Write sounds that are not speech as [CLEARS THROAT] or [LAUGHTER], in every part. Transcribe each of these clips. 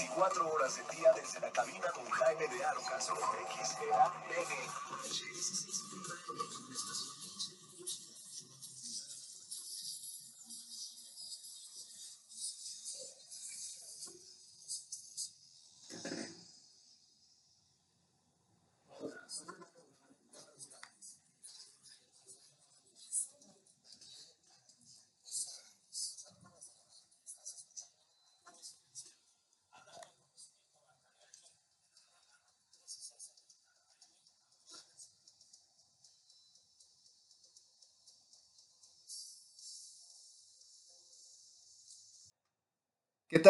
24 horas del día desde la cabina con Jaime de Arocas XEA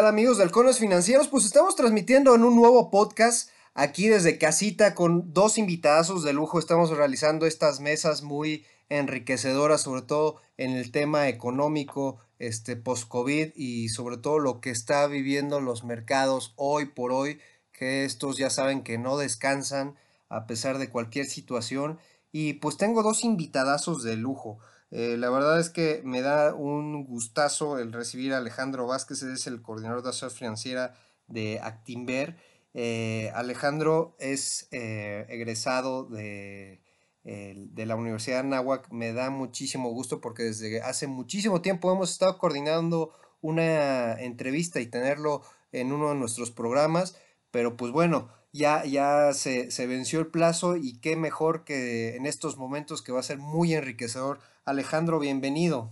tal amigos de Halcones Financieros? Pues estamos transmitiendo en un nuevo podcast aquí desde casita con dos invitazos de lujo. Estamos realizando estas mesas muy enriquecedoras, sobre todo en el tema económico, este post-COVID y sobre todo lo que está viviendo los mercados hoy por hoy, que estos ya saben que no descansan a pesar de cualquier situación. Y pues tengo dos invitadazos de lujo. Eh, la verdad es que me da un gustazo el recibir a Alejandro Vázquez, es el coordinador de asociación financiera de Actimber. Eh, Alejandro es eh, egresado de, de, la Universidad de Anáhuac. Me da muchísimo gusto porque desde hace muchísimo tiempo hemos estado coordinando una entrevista y tenerlo en uno de nuestros programas. Pero pues bueno, ya, ya se, se venció el plazo y qué mejor que en estos momentos que va a ser muy enriquecedor Alejandro, bienvenido.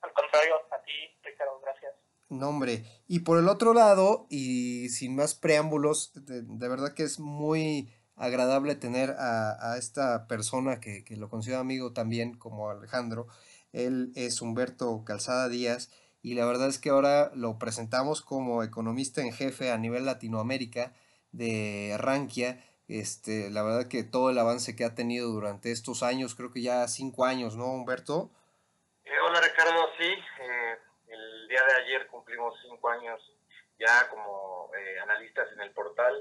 Al contrario, a ti, Ricardo, gracias. Nombre. Y por el otro lado, y sin más preámbulos, de, verdad que es muy agradable tener a, esta persona que, lo considero amigo también, como Alejandro. Él es Humberto Calzada Díaz y la verdad es que ahora lo presentamos como economista en jefe a nivel Latinoamérica de Rankia este, la verdad que todo el avance que ha tenido durante estos años, creo que ya cinco años, ¿no, Humberto? Eh, hola Ricardo, sí, eh, el día de ayer cumplimos cinco años ya como eh, analistas en el portal,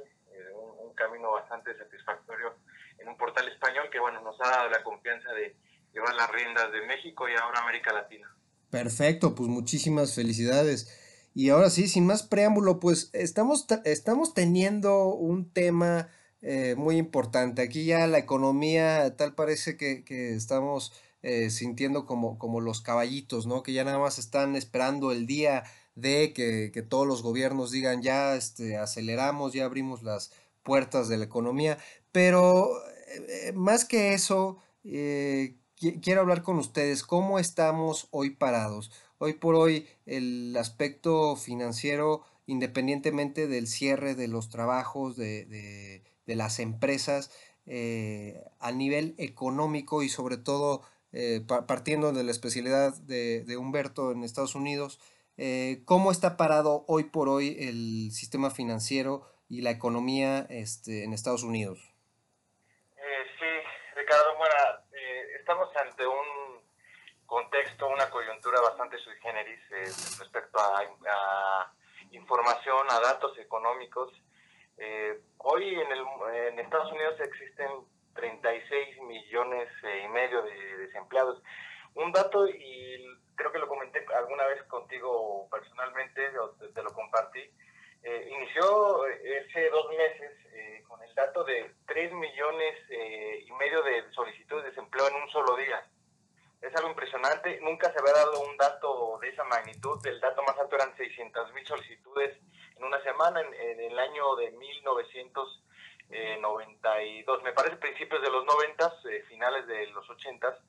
un, un, camino bastante satisfactorio en un portal español que bueno nos ha dado la confianza de llevar las riendas de México y ahora América Latina. Perfecto, pues muchísimas felicidades. Y ahora sí, sin más preámbulo, pues estamos, estamos teniendo un tema eh, muy importante. Aquí ya la economía tal parece que, estamos eh, sintiendo como, como los caballitos, ¿no? Que ya nada más están esperando el día de que, todos los gobiernos digan ya este, aceleramos, ya abrimos las puertas de la economía. Pero eh, más que eso, quiero hablar con ustedes, ¿cómo estamos hoy parados? Hoy por hoy el aspecto financiero, independientemente del cierre de los trabajos, de de las empresas eh, a nivel económico y sobre todo eh, partiendo de la especialidad de, Humberto en Estados Unidos, eh, ¿cómo está parado hoy por hoy el sistema financiero y la economía este, en Estados Unidos? sí, Ricardo, bueno, estamos ante un contexto, una coyuntura bastante sui generis respecto a información, a datos económicos eh, hoy en, el, en Estados Unidos existen 36 millones eh, y medio de desempleados. Un dato, y creo que lo comenté alguna vez contigo personalmente, o te, lo compartí, eh, inició hace dos meses con el dato de 3 millones y medio de solicitudes de desempleo en un solo día. Es algo impresionante, nunca se había dado un dato de esa magnitud, el dato más alto eran 600 mil solicitudes en una semana en, el año de 1992, me parece principios de los 90, eh, finales de los 80,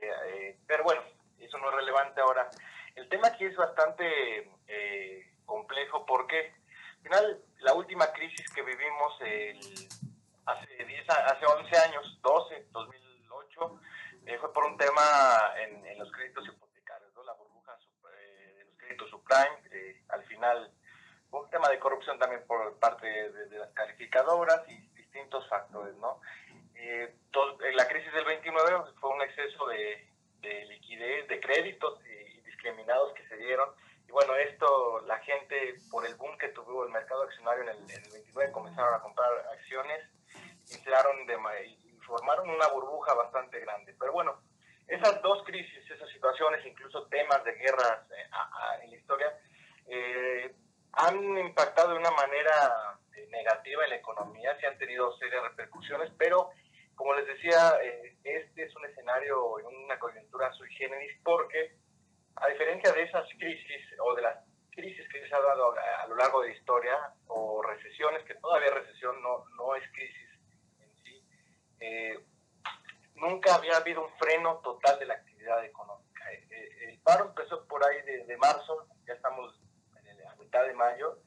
eh, eh, pero bueno, eso no es relevante ahora. El tema aquí es bastante complejo. Porque al final la última crisis que vivimos hace, 10, hace 11 años, 12, 2008, fue por un tema en, los créditos hipotecarios, la burbuja de los créditos subprime, al final un tema de corrupción también por parte de, las calificadoras y distintos factores, ¿no? Eh, la crisis del 29 fue un exceso de, liquidez, de créditos discriminados que se dieron. Y bueno, esto, la gente, por el boom que tuvo el mercado accionario en el, 29, comenzaron a comprar acciones, inflaron de, formaron una burbuja bastante grande. Pero bueno, esas dos crisis, esas situaciones, incluso temas de guerras eh, en la historia, eh, han impactado de una manera eh, negativa en la economía, se han tenido serias repercusiones, pero como les decía, eh, este es un escenario en una coyuntura sui generis porque, a diferencia de esas crisis o de las crisis que se ha dado a, lo largo de la historia, o recesiones, que todavía recesión no, no es crisis sí, eh, nunca había habido un freno total de la actividad económica. el paro empezó por ahí de, marzo, ya estamos a mitad de mayo,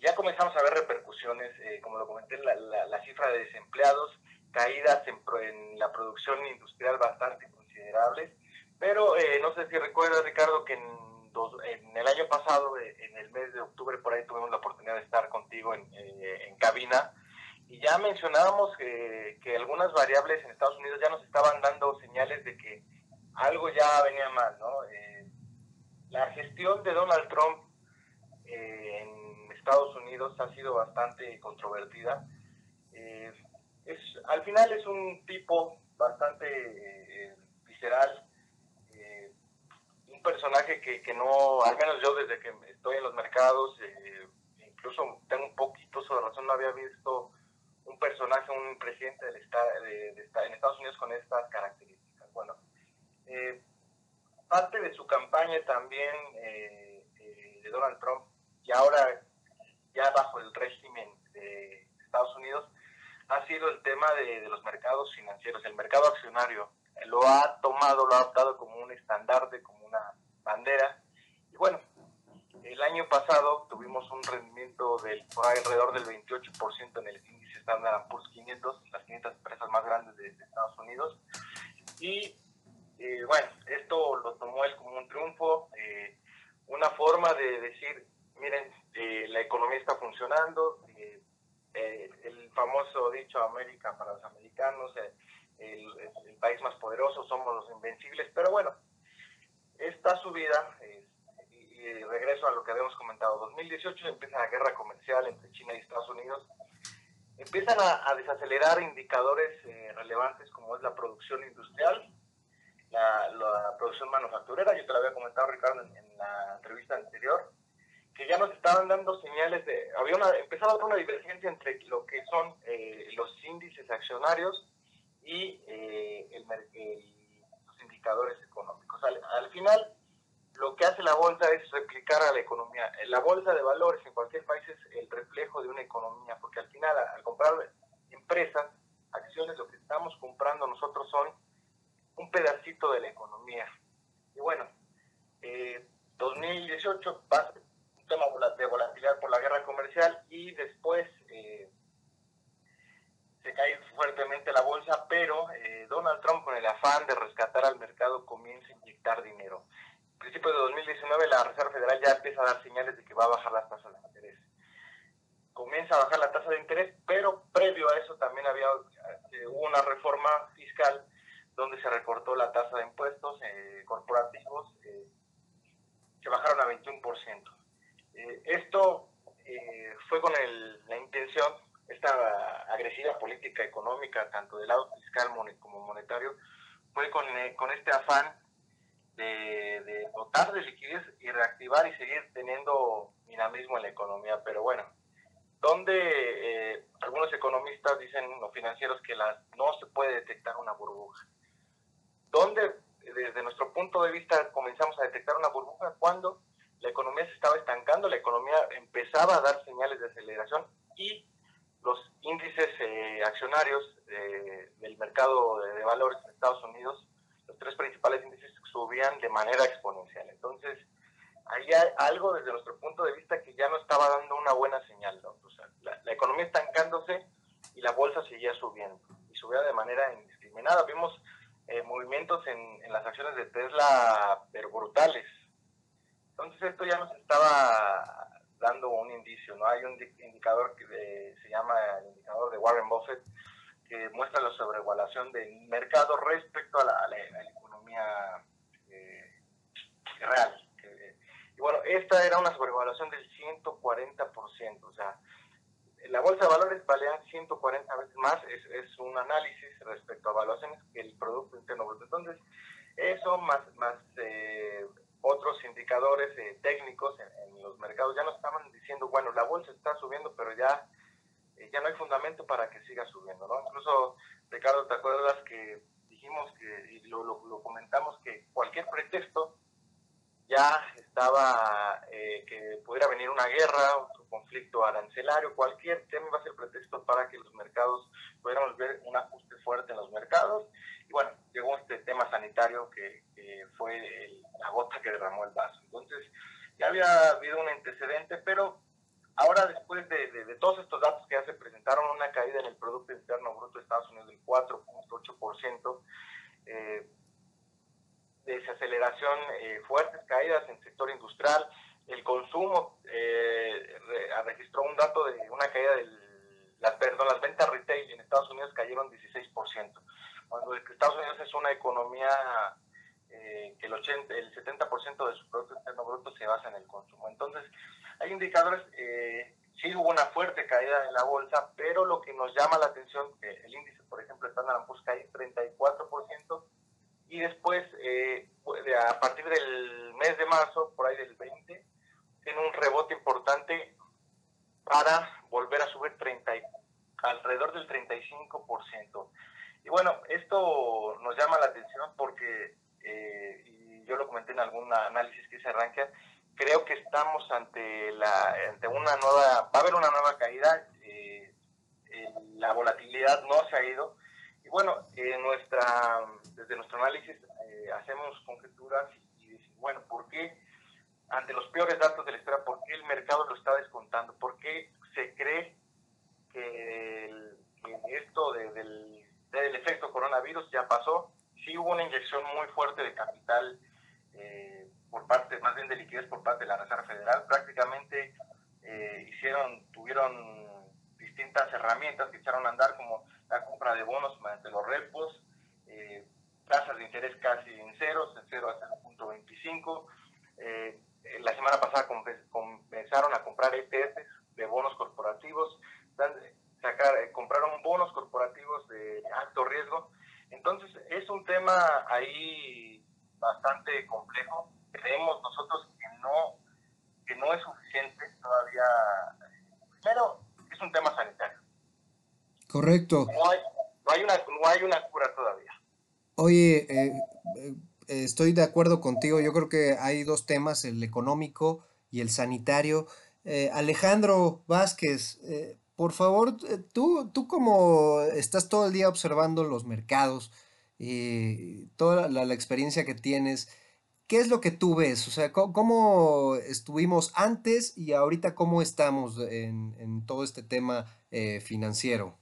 ya comenzamos a ver repercusiones, eh, como lo comenté, la, cifra de desempleados, caídas en, la producción industrial bastante considerables, pero eh, no sé si recuerdas, Ricardo, que en, el año pasado, eh, en el mes de octubre, por ahí tuvimos la oportunidad de estar contigo en cabina, y ya mencionábamos que, que algunas variables en Estados Unidos ya nos estaban dando señales de que algo ya venía mal, ¿no? la gestión de Donald Trump eh, en Estados Unidos ha sido bastante controvertida. Eh, es, al final es un tipo bastante eh, visceral, un personaje que, que, no, al menos yo desde que estoy en los mercados, incluso tengo un poquito de razón, no había visto un personaje, un presidente del de, de, en Estados Unidos con estas características. Bueno, parte de su campaña también de Donald Trump y ahora ya bajo el régimen de Estados Unidos, ha sido el tema de, los mercados financieros, el mercado accionario. Lo ha tomado, lo ha adoptado como un estandarte, como una bandera. Y bueno, el año pasado tuvimos un rendimiento del, por alrededor del 28% en el índice Standard Poor's 500, las 500 empresas más grandes de, Estados Unidos. Y eh, bueno, esto lo tomó él como un triunfo, eh, una forma de decir, miren, eh, la economía está funcionando, eh, eh, el famoso dicho América para los americanos, el, país más poderoso, somos los invencibles, pero bueno, esta subida, y, regreso a lo que habíamos comentado, 2018 empieza la guerra comercial entre China y Estados Unidos, empiezan a, desacelerar indicadores relevantes como es la producción industrial, la, producción manufacturera, yo te lo había comentado Ricardo en la entrevista anterior, que ya nos estaban dando señales de, había una, empezaba a haber una divergencia entre lo que son eh, los índices accionarios y eh, el, los indicadores económicos. Al, final, lo que hace la bolsa es replicar a la economía. La bolsa de valores en cualquier país es el reflejo de una economía, porque al final, al comprar empresas, acciones, lo que estamos comprando nosotros son un pedacito de la economía. Y bueno, eh, 2018 va, tema de volatilidad por la guerra comercial y después eh, se cae fuertemente la bolsa, pero eh, Donald Trump con el afán de rescatar al mercado comienza a inyectar dinero. Principios de 2019 la Reserva Federal ya empieza a dar señales de que va a bajar las tasas de interés. Comienza a bajar la tasa de interés, pero previo a eso también había eh, una reforma fiscal donde se recortó la tasa de impuestos corporativos que bajaron a 21%. Eh, esto eh, fue con la intención, esta agresiva política económica, tanto del lado fiscal como monetario, fue con, eh, con este afán de, dotar de liquidez y reactivar y seguir teniendo dinamismo en la economía. Pero bueno, donde algunos economistas dicen, los financieros, que las, no se puede detectar una burbuja. Donde desde nuestro punto de vista comenzamos a detectar una burbuja cuando la economía se estaba estancando, la economía empezaba a dar señales de aceleración y los índices eh, accionarios eh, del mercado de, valores en Estados Unidos, los tres principales índices subían de manera exponencial. Entonces, hay algo desde nuestro punto de vista que ya no estaba dando una buena señal. O sea, la, economía estancándose y la bolsa seguía subiendo y subía de manera indiscriminada. Vimos eh, movimientos en, en, las acciones de Tesla pero brutales. Entonces esto ya nos estaba dando un indicio, ¿no? Hay un indicador que se llama el indicador de Warren Buffett que muestra la sobrevaluación del mercado respecto a la, economía eh, real. y bueno, esta era una sobrevaluación del 140%, o sea, la bolsa de valores valía 140 veces más, es, es un análisis respecto a evaluaciones que el Producto Interno Bruto. Entonces, eso más, más eh, otros indicadores eh, técnicos en, los mercados ya nos estaban diciendo, bueno, la bolsa está subiendo, pero ya, eh, ya no hay fundamento para que siga subiendo, ¿no? Incluso, Ricardo, ¿te acuerdas que dijimos que, y lo, lo, comentamos, que cualquier pretexto ya estaba, eh, que pudiera venir una guerra, otro conflicto arancelario, cualquier tema va a ser pretexto para que los mercados pudiéramos ver un ajuste fuerte en los mercados. Y bueno, llegó este tema sanitario que, fue la gota que derramó el vaso. Entonces, ya había habido un antecedente, pero ahora después de, todos estos datos que ya se presentaron, una caída en el Producto Interno Bruto de Estados Unidos del 4.8%, eh, desaceleración, eh, fuertes caídas en el sector industrial, el consumo eh, registró un dato de una caída de las, las ventas retail en Estados Unidos cayeron 16%. Cuando Estados Unidos es una economía eh, que el, 80, el 70% de su Producto Interno Bruto se basa en el consumo. Entonces, hay indicadores, eh, sí hubo una fuerte caída en la bolsa, pero lo que nos llama la atención, que el índice, por ejemplo, Standard Poor's cae 34%, y después, eh, a partir del mes de marzo, por ahí del 20, tiene un rebote importante para volver a subir 30, alrededor del 35%. Y bueno, esto nos llama la atención porque, eh, y yo lo comenté en algún análisis que se arranca, creo que estamos ante, la, ante una nueva, va a haber una nueva caída, eh, la volatilidad no se ha ido, y bueno, en nuestra, desde nuestro análisis eh, hacemos conjeturas y, decimos, bueno, ¿por qué ante los peores datos de la historia, por qué el mercado lo está descontando? ¿Por qué se cree que, esto del, del, efecto coronavirus ya pasó? Sí hubo una inyección muy fuerte de capital eh, por parte, más bien de liquidez por parte de la Reserva Federal. Prácticamente eh, hicieron, tuvieron distintas herramientas que echaron a andar como la compra de bonos mediante los repos, eh, tasas de interés casi en ceros, en 0 a 0.25. Eh, la semana pasada comenzaron a comprar ETFs de bonos corporativos, sacar, eh, compraron bonos corporativos de alto riesgo. Entonces es un tema ahí bastante complejo. Creemos nosotros que no, que no es suficiente todavía. Primero, es un tema sanitario. Correcto. No hay, una, no hay una cura todavía. Oye, eh, eh, estoy de acuerdo contigo. Yo creo que hay dos temas, el económico y el sanitario. Eh, Alejandro Vázquez, por favor, tú, tú como estás todo el día observando los mercados y toda la, experiencia que tienes, ¿qué es lo que tú ves? O sea, ¿cómo, estuvimos antes y ahorita cómo estamos en, en todo este tema financiero?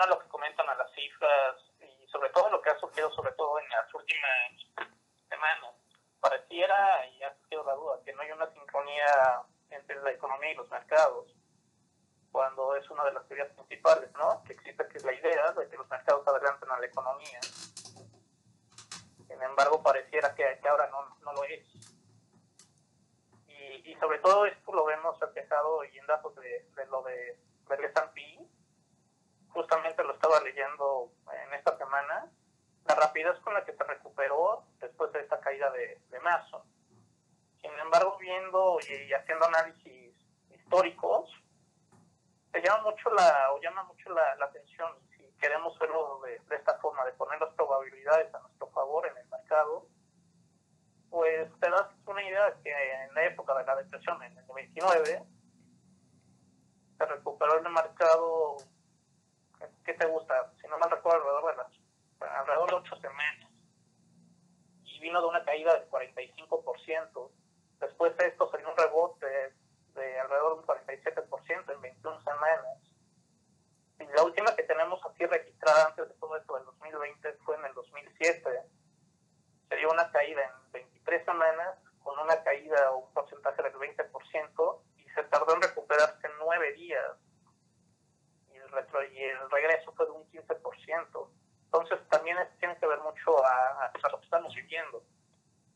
a lo que comentan a las cifras y sobre todo lo que ha surgido, sobre todo en las últimas semanas, pareciera, y ha surgido la duda, que no hay una sincronía entre la economía y los mercados, cuando es una de las teorías principales, ¿no? Que existe que es la idea de que los mercados adelantan a la economía. Sin embargo, pareciera que, ahora no, no lo es. Y, y, sobre todo esto lo vemos reflejado y en datos de, de lo de, del S&P, justamente lo estaba leyendo en esta semana, la rapidez con la que se recuperó después de esta caída de, de marzo. Sin embargo, viendo y, haciendo análisis históricos, se llama mucho la, o llama mucho la, atención, si queremos verlo de, esta forma, de poner las probabilidades a nuestro favor en el mercado, pues te das una idea de que en la época de la depresión, en el 29, se recuperó el mercado ¿qué te gusta? Si no mal recuerdo, alrededor de las, alrededor de 8 semanas. Y vino de una caída del 45%. Después de esto salió un rebote de alrededor del 47% en 21 semanas. Y la última que tenemos aquí registrada antes de todo esto del 2020 fue en el 2007. Sería una caída en 23 semanas con una caída o un porcentaje del 20% y se tardó en recuperarse 9 días y el regreso fue de un 15%. Entonces también tiene que ver mucho a, lo que estamos viviendo.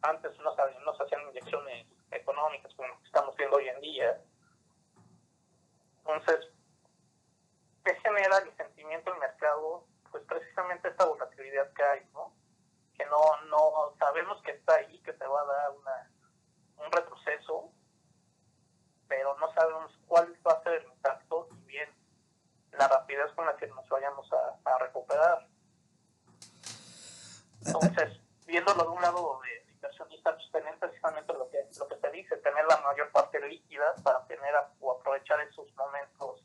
Antes no, se hacían inyecciones económicas como estamos viendo hoy en día. Entonces, ¿qué genera el sentimiento del mercado? Pues precisamente esta volatilidad que hay, ¿no? que no, no sabemos que está ahí, que se va a dar una, un retroceso, pero no sabemos cuál va a ser el impacto y bien la rapidez con la que nos vayamos a recuperar. Entonces, viéndolo de un lado de inversionista, pues tener precisamente lo que, lo que se dice, tener la mayor parte líquida para tener o aprovechar esos momentos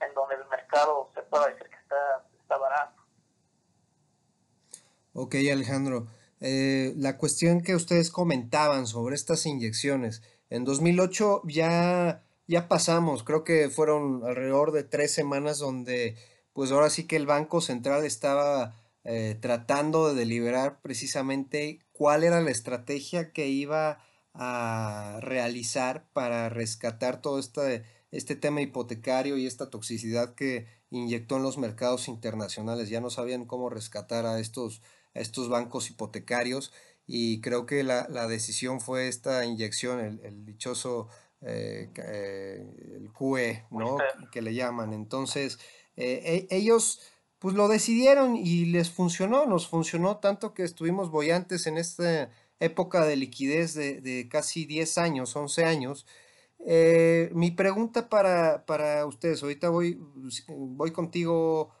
en donde el mercado se pueda decir que está, está barato. Ok, Alejandro. Eh, la cuestión que ustedes comentaban sobre estas inyecciones, en 2008 ya, ya pasamos, creo que fueron alrededor de tres semanas donde pues ahora sí que el Banco Central estaba eh, tratando de deliberar precisamente cuál era la estrategia que iba a realizar para rescatar todo este, este tema hipotecario y esta toxicidad que inyectó en los mercados internacionales. Ya no sabían cómo rescatar a estos estos bancos hipotecarios y creo que la, decisión fue esta inyección, el, dichoso eh, eh, el QE, ¿no? Que le llaman. Entonces, eh, e, ellos pues lo decidieron y les funcionó, nos funcionó tanto que estuvimos boyantes en esta época de liquidez de, casi 10 años, 11 años. mi pregunta para, para, ustedes, ahorita voy, voy contigo,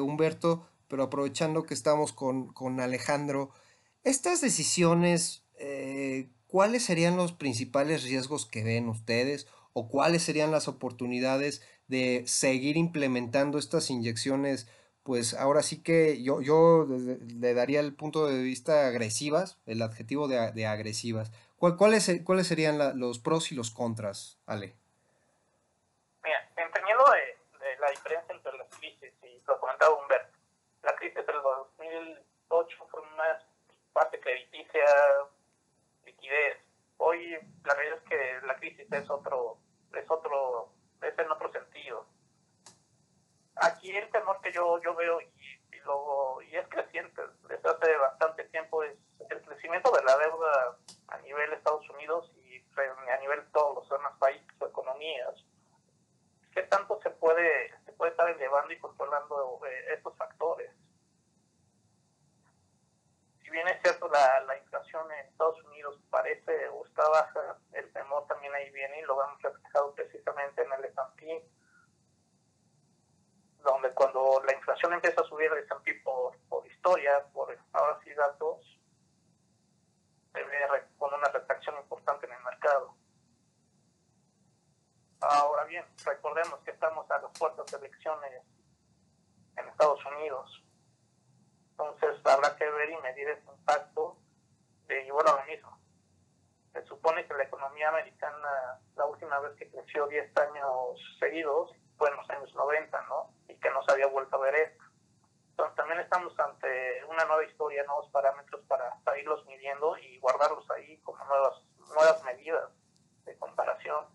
Humberto, pero aprovechando que estamos con, Alejandro, estas decisiones, eh, ¿cuáles serían los principales riesgos que ven ustedes o cuáles serían las oportunidades de seguir implementando estas inyecciones? Pues ahora sí que yo, yo le daría el punto de vista agresivas, el adjetivo de, agresivas. ¿Cuáles, ¿Cuáles serían los pros y los contras, Ale? Mira, entendiendo de, de la diferencia entre las crisis, y lo comentaba Humberto, la crisis del 2008 fue una parte crediticia, liquidez. Hoy la realidad es que la crisis es otro, es otro, es en otro sentido. Aquí el temor que yo, yo veo y, y, y es creciente desde hace bastante tiempo es el crecimiento de la deuda a nivel Estados Unidos y a nivel de todos los demás países o economías. ¿Qué tanto se puede, se puede estar elevando y controlando eh, estos factores? bien es cierto, la, la inflación en Estados Unidos parece o está baja, el temor también ahí viene y lo vemos reflejado precisamente en el S&P, donde cuando la inflación empieza a subir el S&P por, por historia, por ahora sí datos, se ve con una retracción importante en el mercado. Ahora bien, recordemos que estamos a las puertas de elecciones en Estados Unidos entonces habrá que ver y medir ese impacto. y bueno, lo mismo. Se supone que la economía americana, la última vez que creció 10 años seguidos, fue en los años 90, ¿no? Que no se había vuelto a ver esto. Entonces también estamos ante una nueva historia, nuevos parámetros para, para irlos midiendo y guardarlos ahí como nuevas, nuevas medidas de comparación.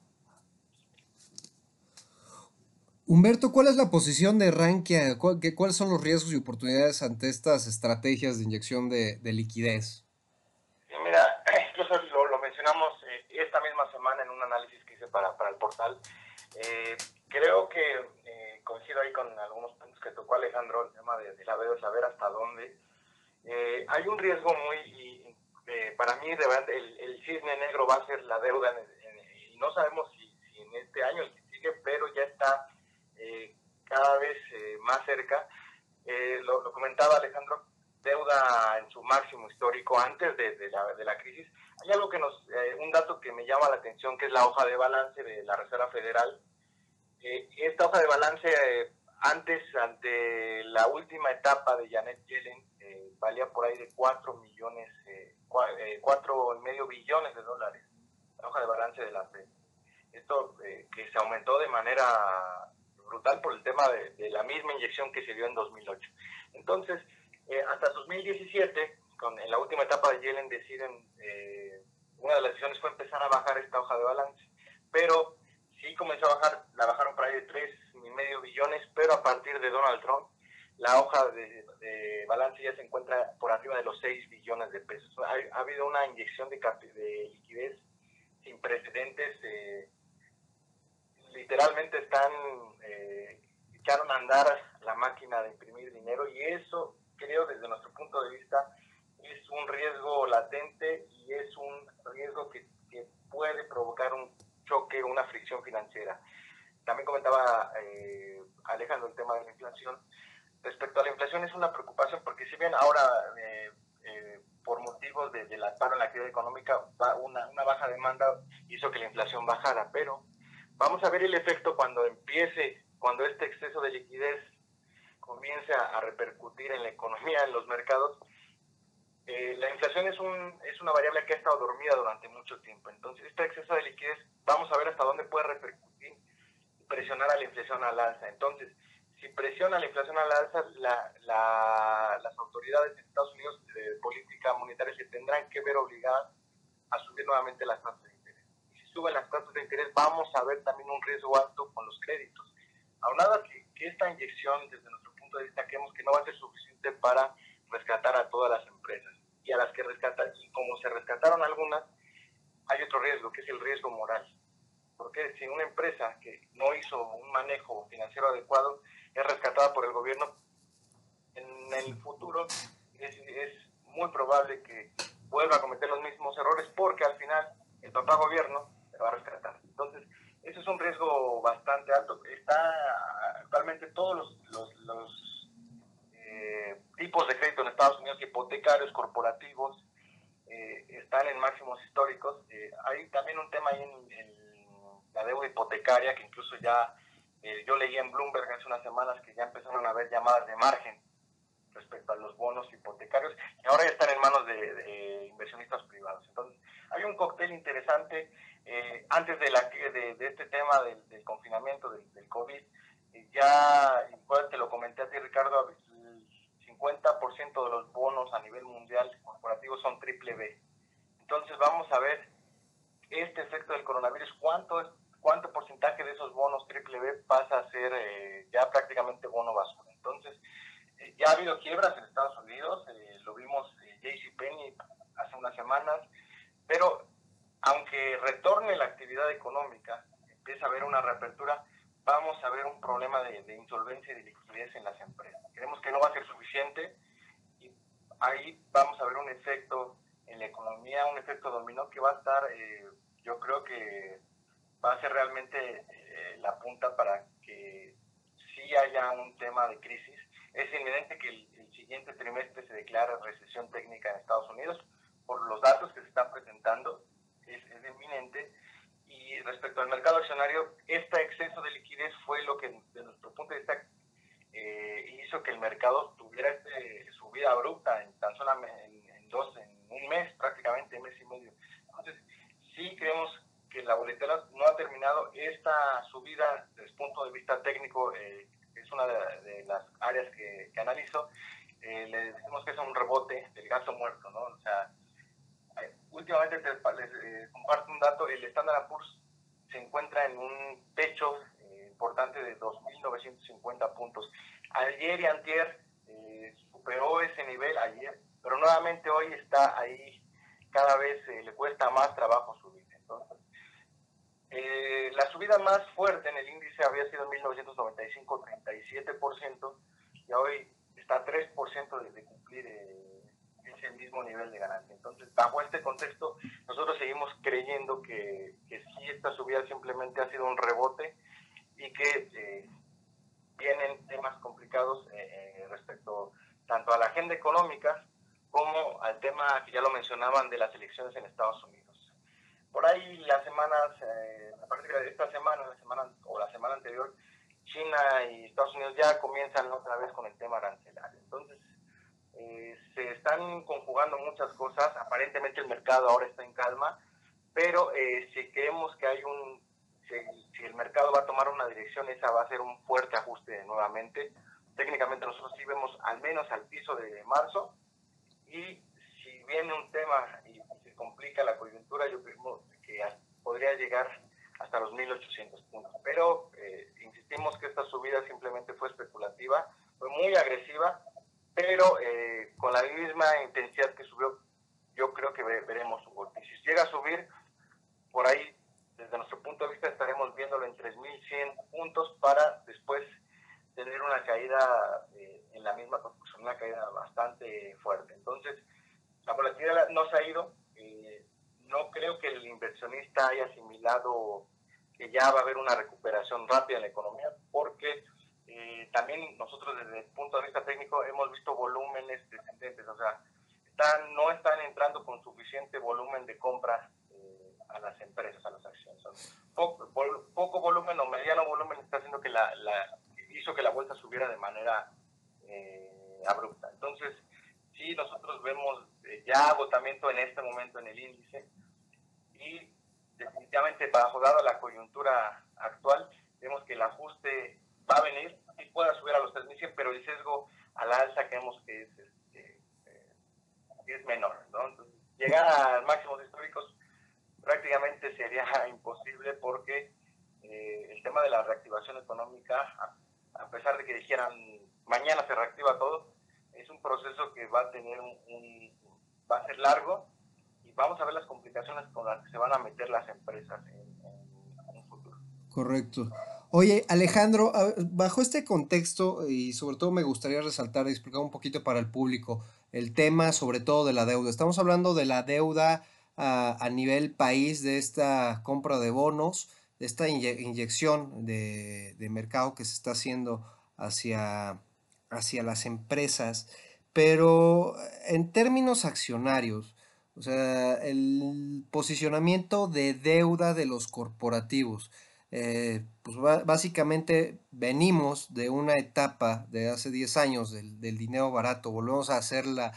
Humberto, ¿cuál es la posición de Rankia? ¿Cuáles son los riesgos y oportunidades ante estas estrategias de inyección de, liquidez? Mira, [CLEARS THROAT] incluso lo, mencionamos eh, esta misma semana en un análisis que hice para, para el portal. Eh, creo que coincido ahí con algunos puntos que tocó Alejandro, el tema de, la deuda, saber hasta dónde. hay un riesgo muy, para mí, de verdad, el, cisne negro va a ser la deuda, y no sabemos si, si en este año, el que sigue, pero ya está eh, cada vez eh, más cerca. Eh, lo, comentaba Alejandro, deuda en su máximo histórico antes de, la, de la, crisis. Hay algo que nos, un dato que me llama la atención, que es la hoja de balance de la Reserva Federal. Esta hoja de balance antes, ante la última etapa de Janet Yellen, valía por ahí de 4 millones, cuatro y medio billones de dólares, la hoja de balance de la Fed. Esto que se aumentó de manera brutal por el tema de, la misma inyección que se dio en 2008. Entonces, eh, hasta 2017, con, en la última etapa de Yellen, deciden, eh, una de las decisiones fue empezar a bajar esta hoja de balance, pero sí comenzó a bajar, la bajaron por ahí de 3 y medio billones, pero a partir de Donald Trump, la hoja de, balance ya se encuentra por arriba de los 6 billones de pesos. Ha, habido una inyección de, de liquidez sin precedentes. Eh, literalmente están, eh, echaron a andar la máquina de imprimir dinero y eso creo desde nuestro punto de vista es un riesgo latente y es un riesgo que puede provocar un choque, una fricción financiera. También comentaba eh, Alejandro el tema de la inflación. Respecto a la inflación es una preocupación porque si bien ahora eh, eh, por motivos de, de, la paro en la actividad económica una, una baja demanda hizo que la inflación bajara, pero vamos a ver el efecto cuando empiece, cuando este exceso de liquidez comience a repercutir en la economía, en los mercados, eh, la inflación es, un, es una variable que ha estado dormida durante mucho tiempo. Entonces, este exceso de liquidez, vamos a ver hasta dónde puede repercutir y presionar a la inflación al alza. Entonces, si presiona la inflación al alza, la, la, las autoridades de Estados Unidos de política monetaria se tendrán que ver obligadas a subir nuevamente las tasas de interés. Y si suben las tasas de interés, vamos a ver también un riesgo alto con los créditos. Aunado que, que esta inyección, desde nuestro punto de vista, creemos que no va a ser suficiente para rescatar a todas las empresas y a las que rescatan, y como se rescataron algunas, hay otro riesgo, que es el riesgo moral. Porque si una empresa que no hizo un manejo financiero adecuado es rescatada por el gobierno, en el futuro es, es muy probable que vuelva a cometer los mismos errores porque al final el papá gobierno se va a rescatar. Entonces, ese es un riesgo bastante alto. Está actualmente todos los, los, los eh, tipos de crédito en Estados Unidos, hipotecarios, corporativos, eh, están en máximos históricos. Eh, hay también un tema ahí en, la deuda hipotecaria que incluso ya yo leí en Bloomberg hace unas semanas que ya empezaron a haber llamadas de margen respecto a los bonos hipotecarios y ahora ya están en manos de, inversionistas privados. Entonces, hay un cóctel interesante. Eh, antes de, la, de, de, este tema del, confinamiento, del, del COVID, ya, igual te lo comenté a ti, Ricardo, 50% de los bonos a nivel mundial corporativos son triple B. Entonces, vamos a ver este efecto del coronavirus, cuánto cuánto porcentaje de esos bonos triple B pasa a ser eh, ya prácticamente bono basura. Entonces, eh, ya ha habido quiebras en Estados Unidos, eh, lo vimos eh, JCPenney hace unas semanas, pero aunque retorne la actividad económica, empieza a haber una reapertura, vamos a ver un problema de, de, insolvencia y de liquidez en las empresas. Creemos que no va a ser suficiente y ahí vamos a ver un efecto en la economía, un efecto dominó que va a estar, eh, yo creo que va a ser realmente eh, la punta para que sí haya un tema de crisis. Es inminente que el, el, siguiente trimestre se declare recesión técnica en Estados Unidos por los datos que se están presentando, es, es inminente. Y respecto al mercado accionario, este exceso de liquidez fue lo que, de nuestro punto de vista, eh, hizo que el mercado tuviera este, subida abrupta en tan solo en, dos, en un mes, prácticamente, mes y medio. Entonces, sí creemos que la boletera no ha terminado. Esta subida, desde el punto de vista técnico, eh, es una de, las áreas que, analizo. Eh, le decimos que es un rebote del gasto muerto, ¿no? O sea, últimamente te, les eh, comparto un dato, el Standard Poor's se encuentra en un techo eh, importante de 2.950 puntos. Ayer y antier superó ese nivel, ayer, pero nuevamente hoy está ahí, cada vez le cuesta más trabajo subir. Entonces, eh, la subida más fuerte en el índice había sido en 1995, 37%, y hoy está a 3% de, de cumplir ese mismo nivel de ganancia. Entonces, bajo este contexto, nosotros seguimos creyendo que, que sí, esta subida simplemente ha sido un rebote y que eh, vienen temas complicados eh, eh, respecto tanto a la agenda económica como al tema que ya lo mencionaban de las elecciones en Estados Unidos por ahí las semanas, eh, a partir de esta semana, la semana o la semana anterior, China y Estados Unidos ya comienzan otra vez con el tema arancelario. Entonces, eh, se están conjugando muchas cosas. Aparentemente el mercado ahora está en calma, pero eh, si creemos que hay un, si, si, el mercado va a tomar una dirección, esa va a ser un fuerte ajuste nuevamente. Técnicamente nosotros sí vemos al menos al piso de marzo y si viene un tema y se complica la coyuntura, yo creo que podría llegar hasta los 1.800 puntos. Pero eh, insistimos que esta subida simplemente fue especulativa, fue muy agresiva, pero eh, con la misma intensidad que subió, yo creo que veremos un golpe. Si llega a subir, por ahí, desde nuestro punto de vista, estaremos viéndolo en 3.100 puntos para después tener una caída eh, en la misma construcción, una caída bastante fuerte. Entonces, la volatilidad no se ha ido. Eh, no creo que el inversionista haya asimilado que ya va a haber una recuperación rápida en la economía, porque eh, también nosotros desde el punto de vista técnico hemos visto volúmenes descendentes, o sea, están, no están entrando con suficiente volumen de compra eh, a las empresas, a las acciones. Poco, poco, volumen o mediano volumen está haciendo que la, la, hizo que la bolsa subiera de manera eh, abrupta. Entonces, sí, nosotros vemos ya agotamiento en este momento en el índice y definitivamente bajo dada la coyuntura actual, vemos que el ajuste va a venir y pueda subir a los 3.100, pero el sesgo a la alza creemos que es, este, eh, es menor. ¿no? llegar a máximos históricos prácticamente sería [LAUGHS] imposible porque eh, el tema de la reactivación económica, a, pesar de que dijeran mañana se reactiva todo, es un proceso que va a tener un va a ser largo vamos a ver las complicaciones con las que se van a meter las empresas. Correcto. Oye, Alejandro, bajo este contexto, y sobre todo me gustaría resaltar y explicar un poquito para el público el tema sobre todo de la deuda. Estamos hablando de la deuda a, nivel país, de esta compra de bonos, de esta inyección de, mercado que se está haciendo hacia, hacia las empresas. Pero en términos accionarios, o sea, el posicionamiento de deuda de los corporativos. Eh, pues básicamente venimos de una etapa de hace 10 años del, dinero barato, volvemos a hacer la,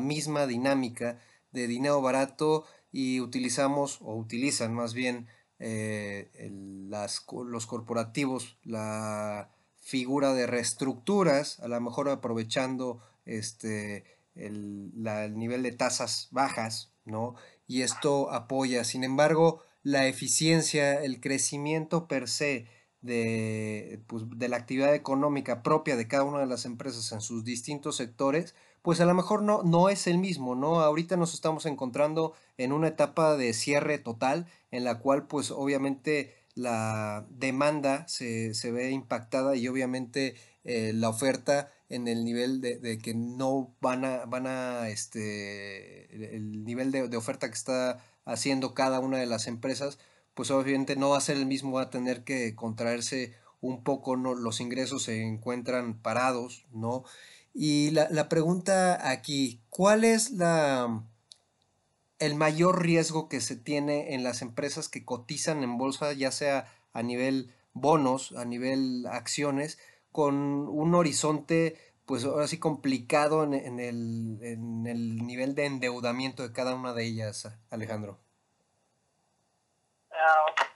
misma dinámica de dinero barato y utilizamos o utilizan más bien eh, las, los corporativos la figura de reestructuras, a lo mejor aprovechando este, el, nivel de tasas bajas, ¿no? Y esto apoya, sin embargo, la eficiencia, el crecimiento per se de, pues, de la actividad económica propia de cada una de las empresas en sus distintos sectores, pues a lo mejor no, no es el mismo, ¿no? Ahorita nos estamos encontrando en una etapa de cierre total en la cual pues obviamente la demanda se, se ve impactada y obviamente eh, la oferta en el nivel de, que no van a, van a este, el nivel de, oferta que está haciendo cada una de las empresas, pues obviamente no va a ser el mismo, va a tener que contraerse un poco, ¿no? los ingresos se encuentran parados, ¿no? Y la, la pregunta aquí, ¿cuál es la, el mayor riesgo que se tiene en las empresas que cotizan en bolsa, ya sea a nivel bonos, a nivel acciones, con un horizonte pues ahora sí complicado en, el, en el nivel de endeudamiento de cada una de ellas, Alejandro. Ah,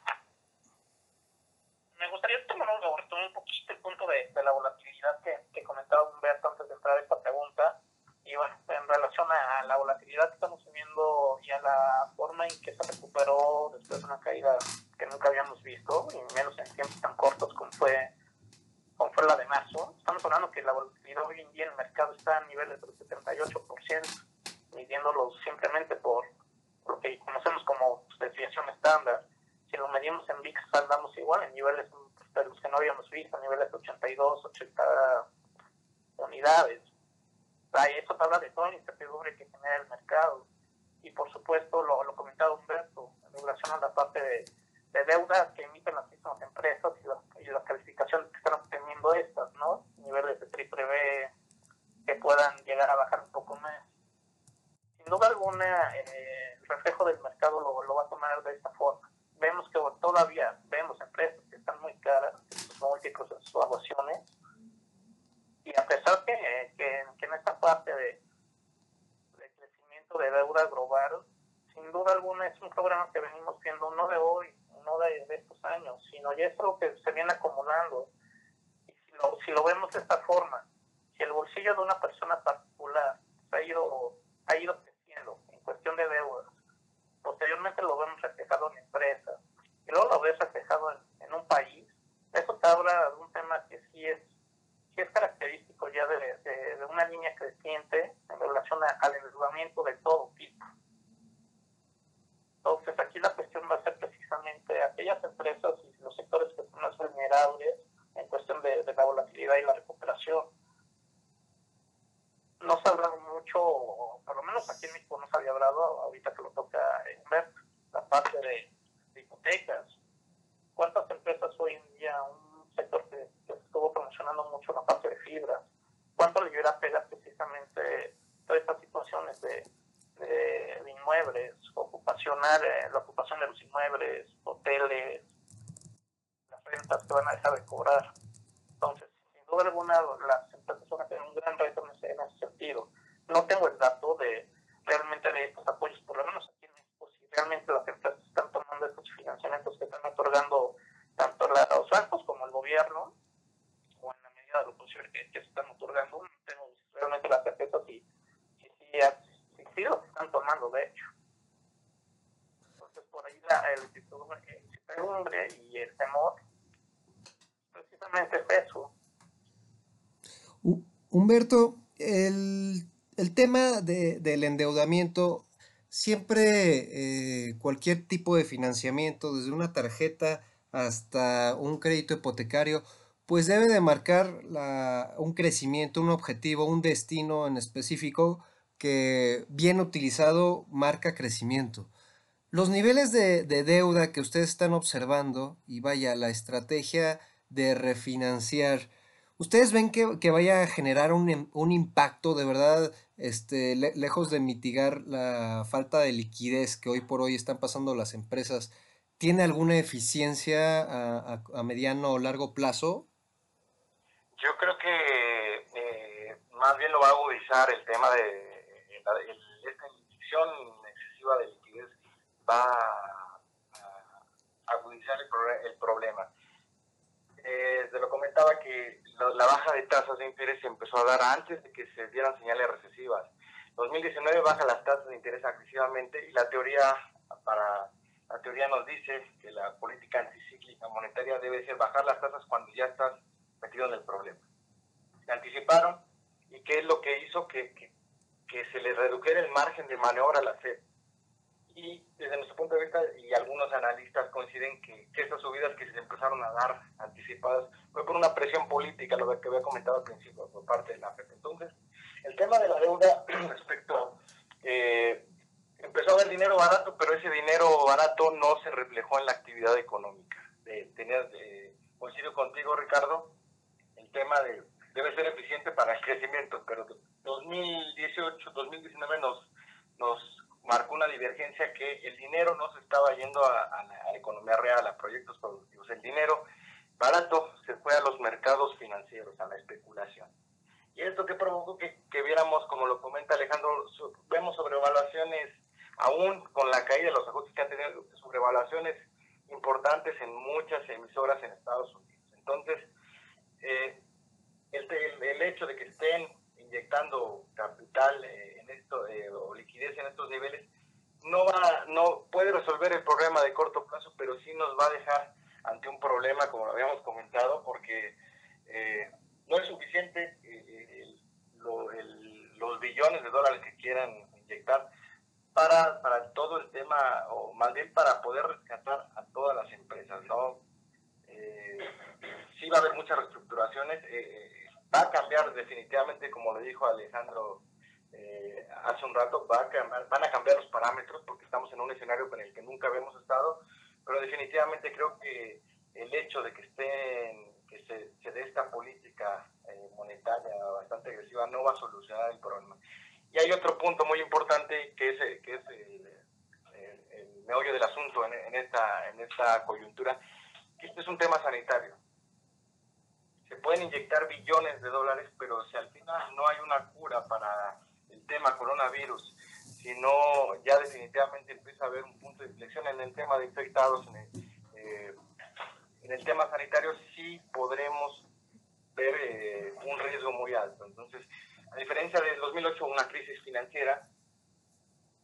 ahorita que lo toca ver la parte de, hipotecas. ¿Cuántas empresas hoy en día, un sector que, que estuvo promocionando mucho la parte de fibras, cuánto le hubiera pega precisamente todas estas situaciones de, de, inmuebles, ocupacionales, la ocupación de los inmuebles, hoteles, las rentas que van a dejar de cobrar? Entonces, sin duda alguna, las empresas van a tener un gran reto en ese, en ese sentido. No tengo el dato de realmente de estos apoyos, por lo menos aquí en México, si realmente las empresas están tomando estos financiamientos que están otorgando tanto los bancos como el gobierno, o en la medida de lo posible que, se están otorgando, no tengo realmente la certeza si, si, si, si, lo están tomando, de hecho. Entonces, por ahí la, el incertidumbre y el temor, precisamente es eso. Humberto, el el tema del siempre eh, cualquier tipo de financiamiento, desde una tarjeta hasta un crédito hipotecario, pues debe de marcar un crecimiento, un objetivo, un destino en específico que bien utilizado marca crecimiento. Los niveles de, de deuda que ustedes están observando y vaya, la estrategia de refinanciar, ¿Ustedes ven que, vaya a generar un, un, impacto de verdad, este, lejos de mitigar la falta de liquidez que hoy por hoy están pasando las empresas? ¿Tiene alguna eficiencia a, a, mediano o largo plazo? Yo creo que eh, más bien lo va a agudizar el tema de la, esta inyección excesiva de liquidez va a, agudizar el, el problema. Eh, se lo comentaba que la baja de tasas de interés se empezó a dar antes de que se dieran señales recesivas. 2019 baja las tasas de interés agresivamente y la teoría para la teoría nos dice que la política anticíclica monetaria debe ser bajar las tasas cuando ya estás metido en el problema. Se anticiparon y qué es lo que hizo que, que, que se le redujera el margen de maniobra a la FED y desde nuestro punto de vista y algunos analistas coinciden que, estas subidas que se empezaron a dar anticipadas fue por una presión política, lo que había comentado al principio por parte de la FED. Entonces, el tema de la deuda [CLEARS THROAT] respecto, eh, empezó a haber dinero barato, pero ese dinero barato no se reflejó en la actividad económica. De, tener, coincido contigo, Ricardo, el tema de debe ser eficiente para el [LAUGHS] crecimiento, pero 2018, 2019 nos, nos marcó una divergencia que el dinero no se estaba yendo a, la economía real, a proyectos productivos. El dinero barato se fue a los mercados financieros, a la especulación. Y esto que provocó que, que viéramos, como lo comenta Alejandro, vemos sobrevaluaciones, aún con la caída de los ajustes que han tenido, sobrevaluaciones importantes en muchas emisoras en Estados Unidos. Entonces, eh, el, el, hecho de que estén inyectando capital eh, eh, o liquidez en estos niveles no va no puede resolver el problema de corto plazo pero sí nos va a dejar ante un problema como lo habíamos comentado porque eh, no es suficiente los billones de dólares que quieran inyectar para, para todo el tema o más bien para poder rescatar a todas las empresas no sí va a haber muchas reestructuraciones va a cambiar definitivamente, como lo dijo Alejandro eh, hace un rato, va a cambiar, van a cambiar los parámetros porque estamos en un escenario con el que nunca habíamos estado, pero definitivamente creo que el hecho de que estén que se, dé esta política eh, monetaria bastante agresiva no va a solucionar el problema. Y hay otro punto muy importante que es, que es el, meollo del asunto en, esta, en esta coyuntura, que este es un tema sanitario se pueden inyectar billones de dólares, pero si al final no hay una cura para el tema coronavirus, sino ya definitivamente empieza a haber un punto de inflexión en el tema de infectados, en el, eh, en el tema sanitario, sí podremos ver eh, un riesgo muy alto. Entonces, a diferencia del 2008, una crisis financiera,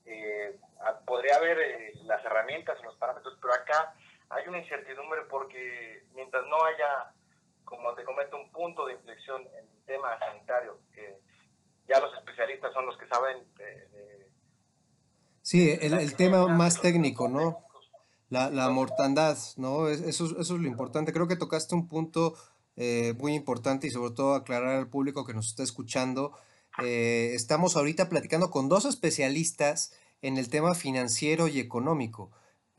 eh, podría haber las herramientas, los parámetros, pero acá hay una incertidumbre porque mientras no haya como te comento, un punto de inflexión en el tema sanitario, que ya los especialistas son los que saben de... sí, el, tema más técnico, ¿no? La, la mortandad, ¿no? Eso, eso es lo importante. Creo que tocaste un punto eh, muy importante y sobre todo aclarar al público que nos está escuchando. Eh, estamos ahorita platicando con dos especialistas en el tema financiero y económico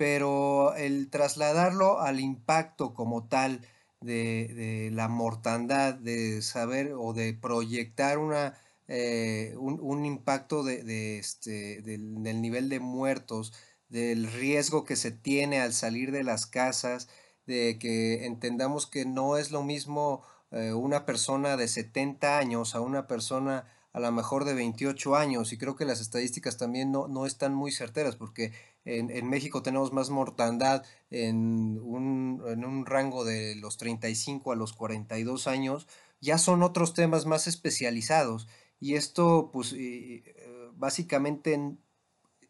pero el trasladarlo al impacto como tal de, la mortandad, de saber o de proyectar una, eh, un, impacto de, este, del, nivel de muertos, del riesgo que se tiene al salir de las casas, de que entendamos que no es lo mismo eh, una persona de 70 años a una persona a lo mejor de 28 años. Y creo que las estadísticas también no, no están muy certeras porque en, México tenemos más mortandad en un, en un rango de los 35 a los 42 años, ya son otros temas más especializados y esto pues eh, básicamente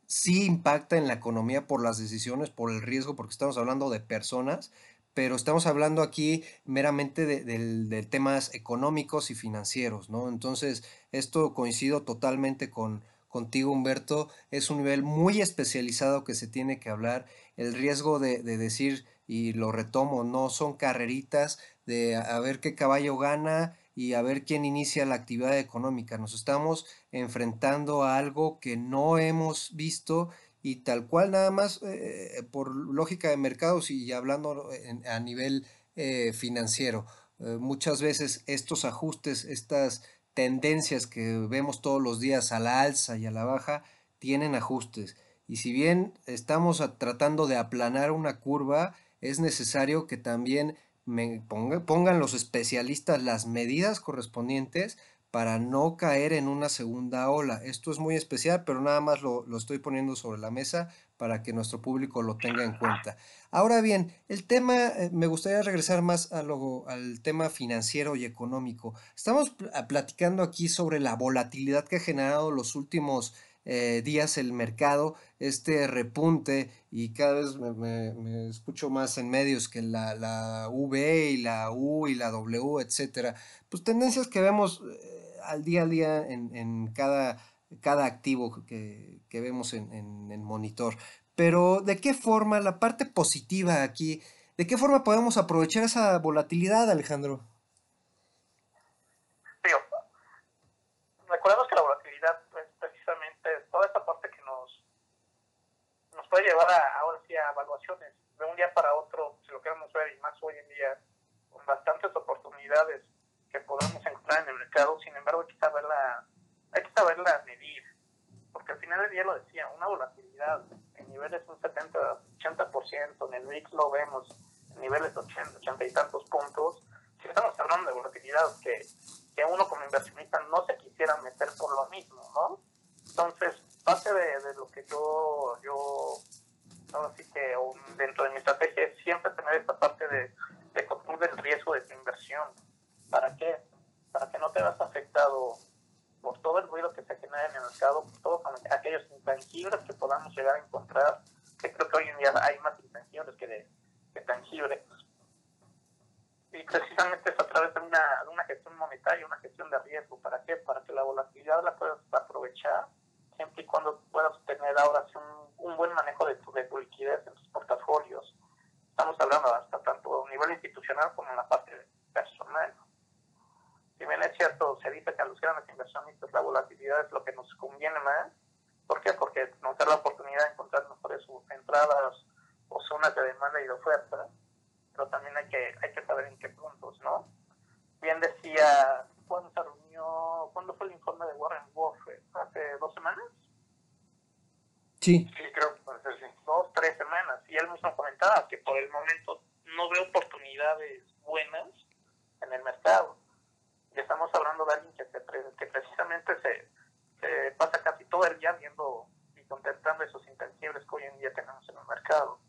sí impacta en la economía por las decisiones, por el riesgo, porque estamos hablando de personas, pero estamos hablando aquí meramente de, temas económicos y financieros, ¿no? Entonces, esto coincido totalmente con, contigo, Humberto, es un nivel muy especializado que se tiene que hablar. El riesgo de, decir, y lo retomo, no son carreritas de a ver qué caballo gana y a ver quién inicia la actividad económica. Nos estamos enfrentando a algo que no hemos visto y tal cual nada más eh, por lógica de mercados y hablando a nivel eh, financiero. Eh, muchas veces estos ajustes, estas tendencias que vemos todos los días a la alza y a la baja, tienen ajustes. Y si bien estamos tratando de aplanar una curva, es necesario que también me pongan los especialistas las medidas correspondientes para no caer en una segunda ola. Esto es muy especial, pero nada más lo, estoy poniendo sobre la mesa para que nuestro público lo tenga en cuenta. Ahora bien, el tema, eh, me gustaría regresar más lo, al tema financiero y económico. Estamos platicando aquí sobre la volatilidad que ha generado los últimos eh, días el mercado, este repunte y cada vez me, escucho más en medios que la, la, V y la U y la W, etcétera, pues tendencias que vemos eh, al día a día en, cada, cada activo que, vemos en, en, monitor. Pero ¿de qué forma la parte positiva aquí, de qué forma podemos aprovechar esa volatilidad, Alejandro? recordemos que la volatilidad es precisamente toda esta parte que nos, nos puede llevar a, ahora sí a evaluaciones de un día para otro, si lo queremos ver, y más hoy en día, con bastantes oportunidades que podemos encontrar en el mercado, sin embargo hay que saberla, hay que saberla medir, porque al final del día lo decía, una volatilidad en niveles un 70, 80%, en el VIX lo vemos en niveles 80, 80 y tantos puntos, si estamos hablando de volatilidad que, que uno como inversionista no se quisiera meter por lo mismo, ¿no? Entonces, parte de, de lo que yo, yo así que dentro de mi estrategia es siempre tener esta parte de, de control del riesgo de tu inversión. ¿Para qué? Para que no te veas afectado por todo el ruido que se genera en el mercado, por todos aquellos intangibles que podamos llegar a encontrar, que creo que hoy en día hay más intangibles que, que tangibles. Y precisamente es a través de una, de una gestión monetaria, una gestión de riesgo. ¿Para qué? Para que la volatilidad la puedas aprovechar siempre y cuando puedas tener ahora un, un buen manejo de tu, de tu liquidez en tus portafolios. Estamos hablando hasta tanto a nivel institucional como en la parte personal si bien es cierto, se dice que a los grandes inversionistas la volatilidad es lo que nos conviene más. ¿Por qué? Porque nos da la oportunidad de encontrar mejores entradas o zonas de demanda y de oferta, pero también hay que, hay que saber en qué puntos, ¿no? Bien decía, ¿cuándo se reunió, cuándo fue el informe de Warren Buffett? ¿Hace dos semanas? Sí. Sí, creo que puede ser, sí. Dos, tres semanas. Y él mismo comentaba que por el momento no ve oportunidades buenas en el mercado y estamos hablando de alguien que, que precisamente se, pasa casi todo el día viendo y contemplando esos intangibles que hoy en día tenemos en el mercado.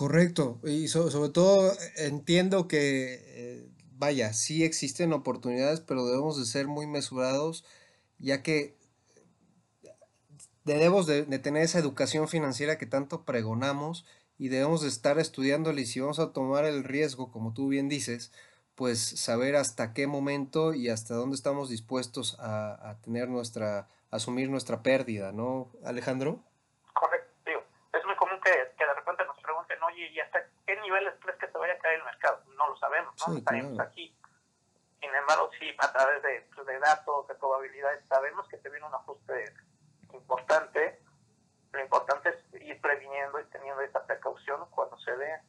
Correcto, y sobre todo entiendo que, eh, vaya, sí existen oportunidades, pero debemos de ser muy mesurados, ya que debemos de, tener esa educación financiera que tanto pregonamos y debemos de estar estudiándole y si vamos a tomar el riesgo, como tú bien dices, pues saber hasta qué momento y hasta dónde estamos dispuestos a, tener nuestra, asumir nuestra pérdida, ¿no, Alejandro? niveles crees que se vaya a caer el mercado? No lo sabemos, no sí, claro. aquí. Sin embargo, sí, a través de, pues, de, datos, de probabilidades, sabemos que se viene un ajuste importante. Lo importante es ir previniendo y teniendo esa precaución cuando se dé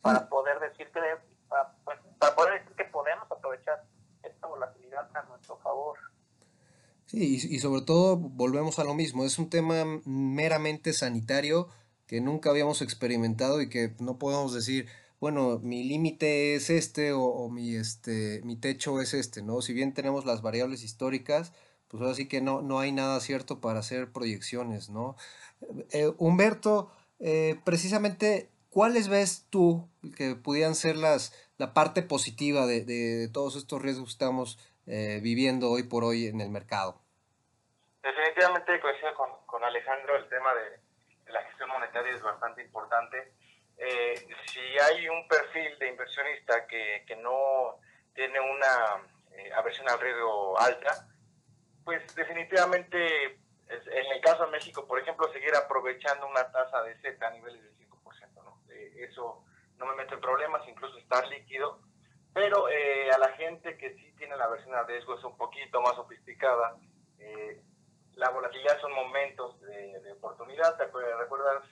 para sí. poder decir que para, pues, para poder decir que podemos aprovechar esta volatilidad a nuestro favor. Sí, y, y sobre todo volvemos a lo mismo, es un tema meramente sanitario que nunca habíamos experimentado y que no podemos decir, bueno, mi límite es este o, mi, este, mi techo es este, ¿no? Si bien tenemos las variables históricas, pues ahora sí que no, no hay nada cierto para hacer proyecciones, ¿no? Eh, Humberto, eh, precisamente, ¿cuáles ves tú que pudieran ser las, la parte positiva de, de, todos estos riesgos que estamos eh, viviendo hoy por hoy en el mercado? Definitivamente coincido con, con Alejandro, el tema de, la gestión monetaria es bastante importante. Eh, si hay un perfil de inversionista que, que no tiene una eh, aversión al riesgo alta, pues definitivamente en el caso de México, por ejemplo, seguir aprovechando una tasa de Z a niveles del 5%. ¿no? eso no me meto en problemas, incluso estar líquido. Pero eh, a la gente que sí tiene la versión al riesgo es un poquito más sofisticada. Eh, la volatilidad son momentos de, oportunidad. ¿Te recuerdas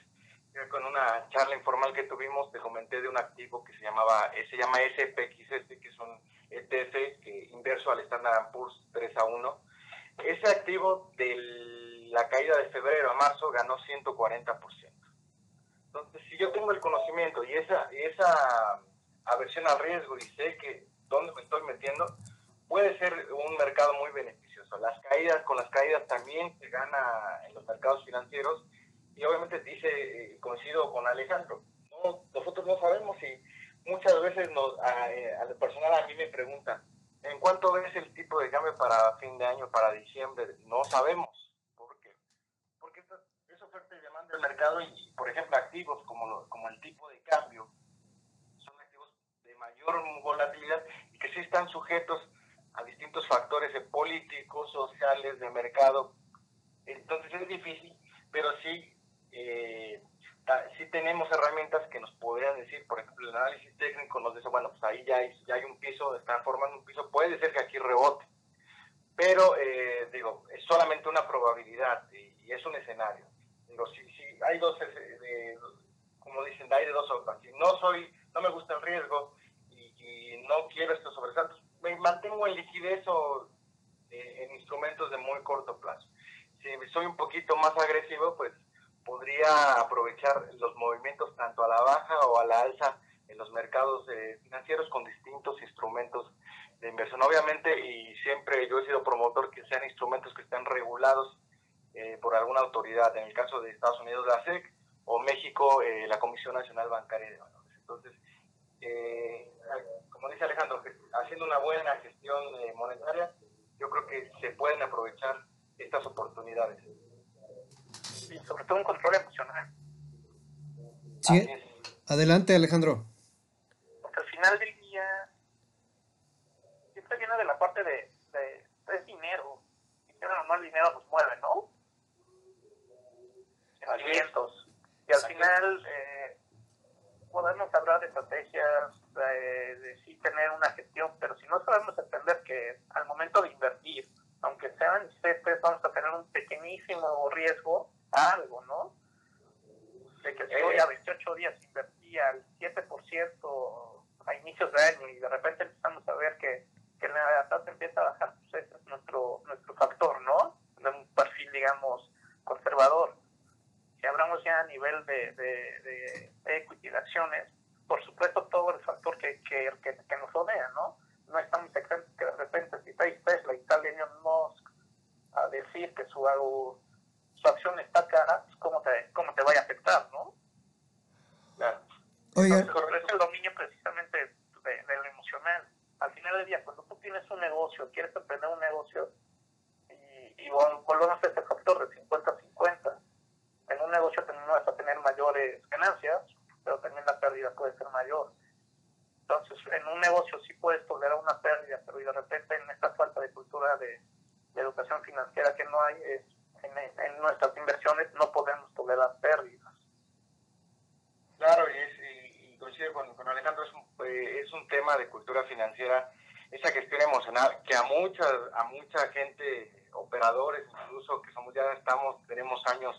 que con una charla informal que tuvimos te comenté de un activo que se llamaba eh, se llama SPX, este, que es un ETF que inverso al Standard Poor's 3 a 1. Ese activo de la caída de febrero a marzo ganó 140%. Entonces, si yo tengo el conocimiento y esa, esa aversión al riesgo y sé que dónde me estoy metiendo, puede ser un mercado muy beneficioso. Las caídas, con las caídas también se gana en los mercados financieros. Y obviamente dice, eh, coincido con Alejandro, nosotros no sabemos y muchas veces nos, a, eh, al personal a mí me preguntan, ¿en cuánto ves el tipo de cambio para fin de año, para diciembre? No sabemos. El mercado y, por ejemplo, activos como, como el tipo de cambio son activos de mayor volatilidad y que sí están sujetos a distintos factores políticos, sociales, de mercado. Entonces es difícil, pero sí, eh, sí tenemos herramientas que nos podrían decir, por ejemplo, el análisis técnico nos dice, bueno, pues ahí ya hay, ya hay un piso, están formando un piso, puede ser que aquí rebote, pero eh, digo, es solamente una probabilidad y, y es un escenario. Digo, si, hay dos, eh, como dicen, hay de dos sopas. Si no soy, no me gusta el riesgo y, no quiero estos sobresaltos, me mantengo en liquidez o eh, en instrumentos de muy corto plazo. Si soy un poquito más agresivo, pues podría aprovechar los movimientos tanto a la baja o a la alza en los mercados eh, financieros con distintos instrumentos de inversión. Obviamente, y siempre yo he sido promotor que sean instrumentos que estén regulados eh, por alguna autoridad, en el caso de Estados Unidos la SEC o México eh, la Comisión Nacional Bancaria de Valores. Entonces, eh, como dice Alejandro, haciendo una buena gestión monetaria, yo creo que se pueden aprovechar estas oportunidades. Y sobre todo un control emocional. Sí, adelante Alejandro. Porque al final del día, siempre viene de la parte de, de, dinero. Y no el dinero nos mueve, ¿no? alientos. Y al final eh, podemos hablar de estrategias, de, sí tener una gestión, pero si no sabemos entender que al momento de invertir, aunque sean CETES, vamos a tener un pequeñísimo riesgo a algo, ¿no? De que si hoy a 28 días invertía al 7% a inicios de año y de repente empezamos a ver que, que la tasa empieza a bajar, pues ese es nuestro, nuestro factor, ¿no? De un perfil, digamos, conservador si hablamos ya a nivel de, de, de equity, de acciones, por supuesto todo el factor que, que, que, nos rodea, ¿no? No estamos exentos que de repente si Tesla y tal Elon Musk a decir que su, su acción está cara, pues ¿cómo te, cómo te vaya a afectar, no? Claro. Oiga. es el dominio precisamente de, lo emocional. Al final del día, cuando tú tienes un negocio, quieres emprender un negocio, y, y volvemos a este factor de 50-50, en un negocio no vas a tener mayores ganancias, también la pérdida puede ser mayor. Entonces, en un negocio sí puedes tolerar una pérdida, pero de repente en esta falta de cultura de, educación financiera que no hay, en, nuestras inversiones no podemos tolerar pérdidas. Claro, y, es, y, coincido con, Alejandro, es un, eh, es un tema de cultura financiera, esa gestión emocional que a mucha, a mucha gente, operadores incluso, que somos ya estamos, tenemos años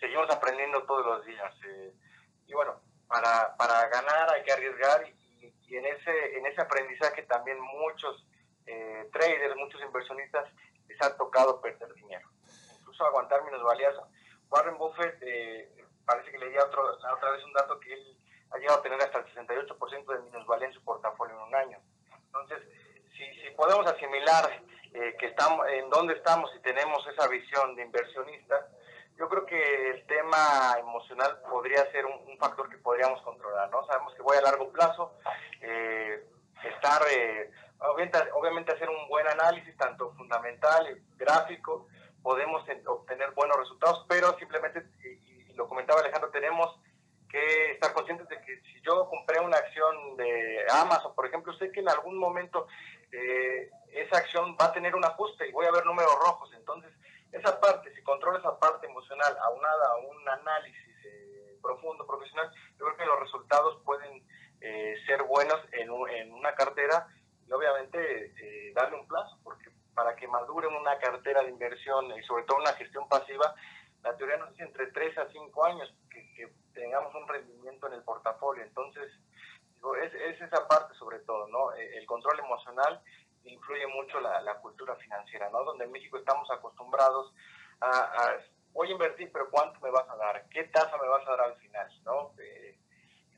seguimos aprendiendo todos los días. Eh, y bueno, para, para ganar hay que arriesgar y, en, ese, en ese aprendizaje también muchos eh, traders, muchos inversionistas les ha tocado perder dinero, incluso aguantar minusvalías. Warren Buffett, eh, parece que leía otro, otra vez un dato que él ha llegado a tener hasta el 68% de minusvalía en su portafolio en un año. Entonces, si, si podemos asimilar eh, que estamos, en dónde estamos y tenemos esa visión de inversionista, yo creo que el tema emocional podría ser un, factor que podríamos controlar, ¿no? Sabemos que voy a largo plazo, eh, estar, eh, obviamente, obviamente, hacer un buen análisis, tanto fundamental, gráfico, podemos obtener buenos resultados, pero simplemente, y, lo comentaba Alejandro, tenemos que estar conscientes de que si yo compré una acción de Amazon, por ejemplo, sé que en algún momento eh, esa acción va a tener un ajuste y voy a ver números rojos, entonces esa parte, si controla esa parte emocional aunada a un análisis eh, profundo, profesional, yo creo que los resultados pueden eh, ser buenos en, en, una cartera y obviamente eh, darle un plazo, porque para que madure una cartera de inversión y sobre todo una gestión pasiva, la teoría nos dice entre 3 a 5 años que, tengamos un rendimiento en el portafolio. Entonces, es, es, esa parte sobre todo, ¿no? El control emocional influye mucho la, cultura financiera, ¿no? Donde en México estamos acostumbrados a, voy a invertir, pero ¿cuánto me vas a dar? ¿Qué tasa me vas a dar al final? ¿no? Eh,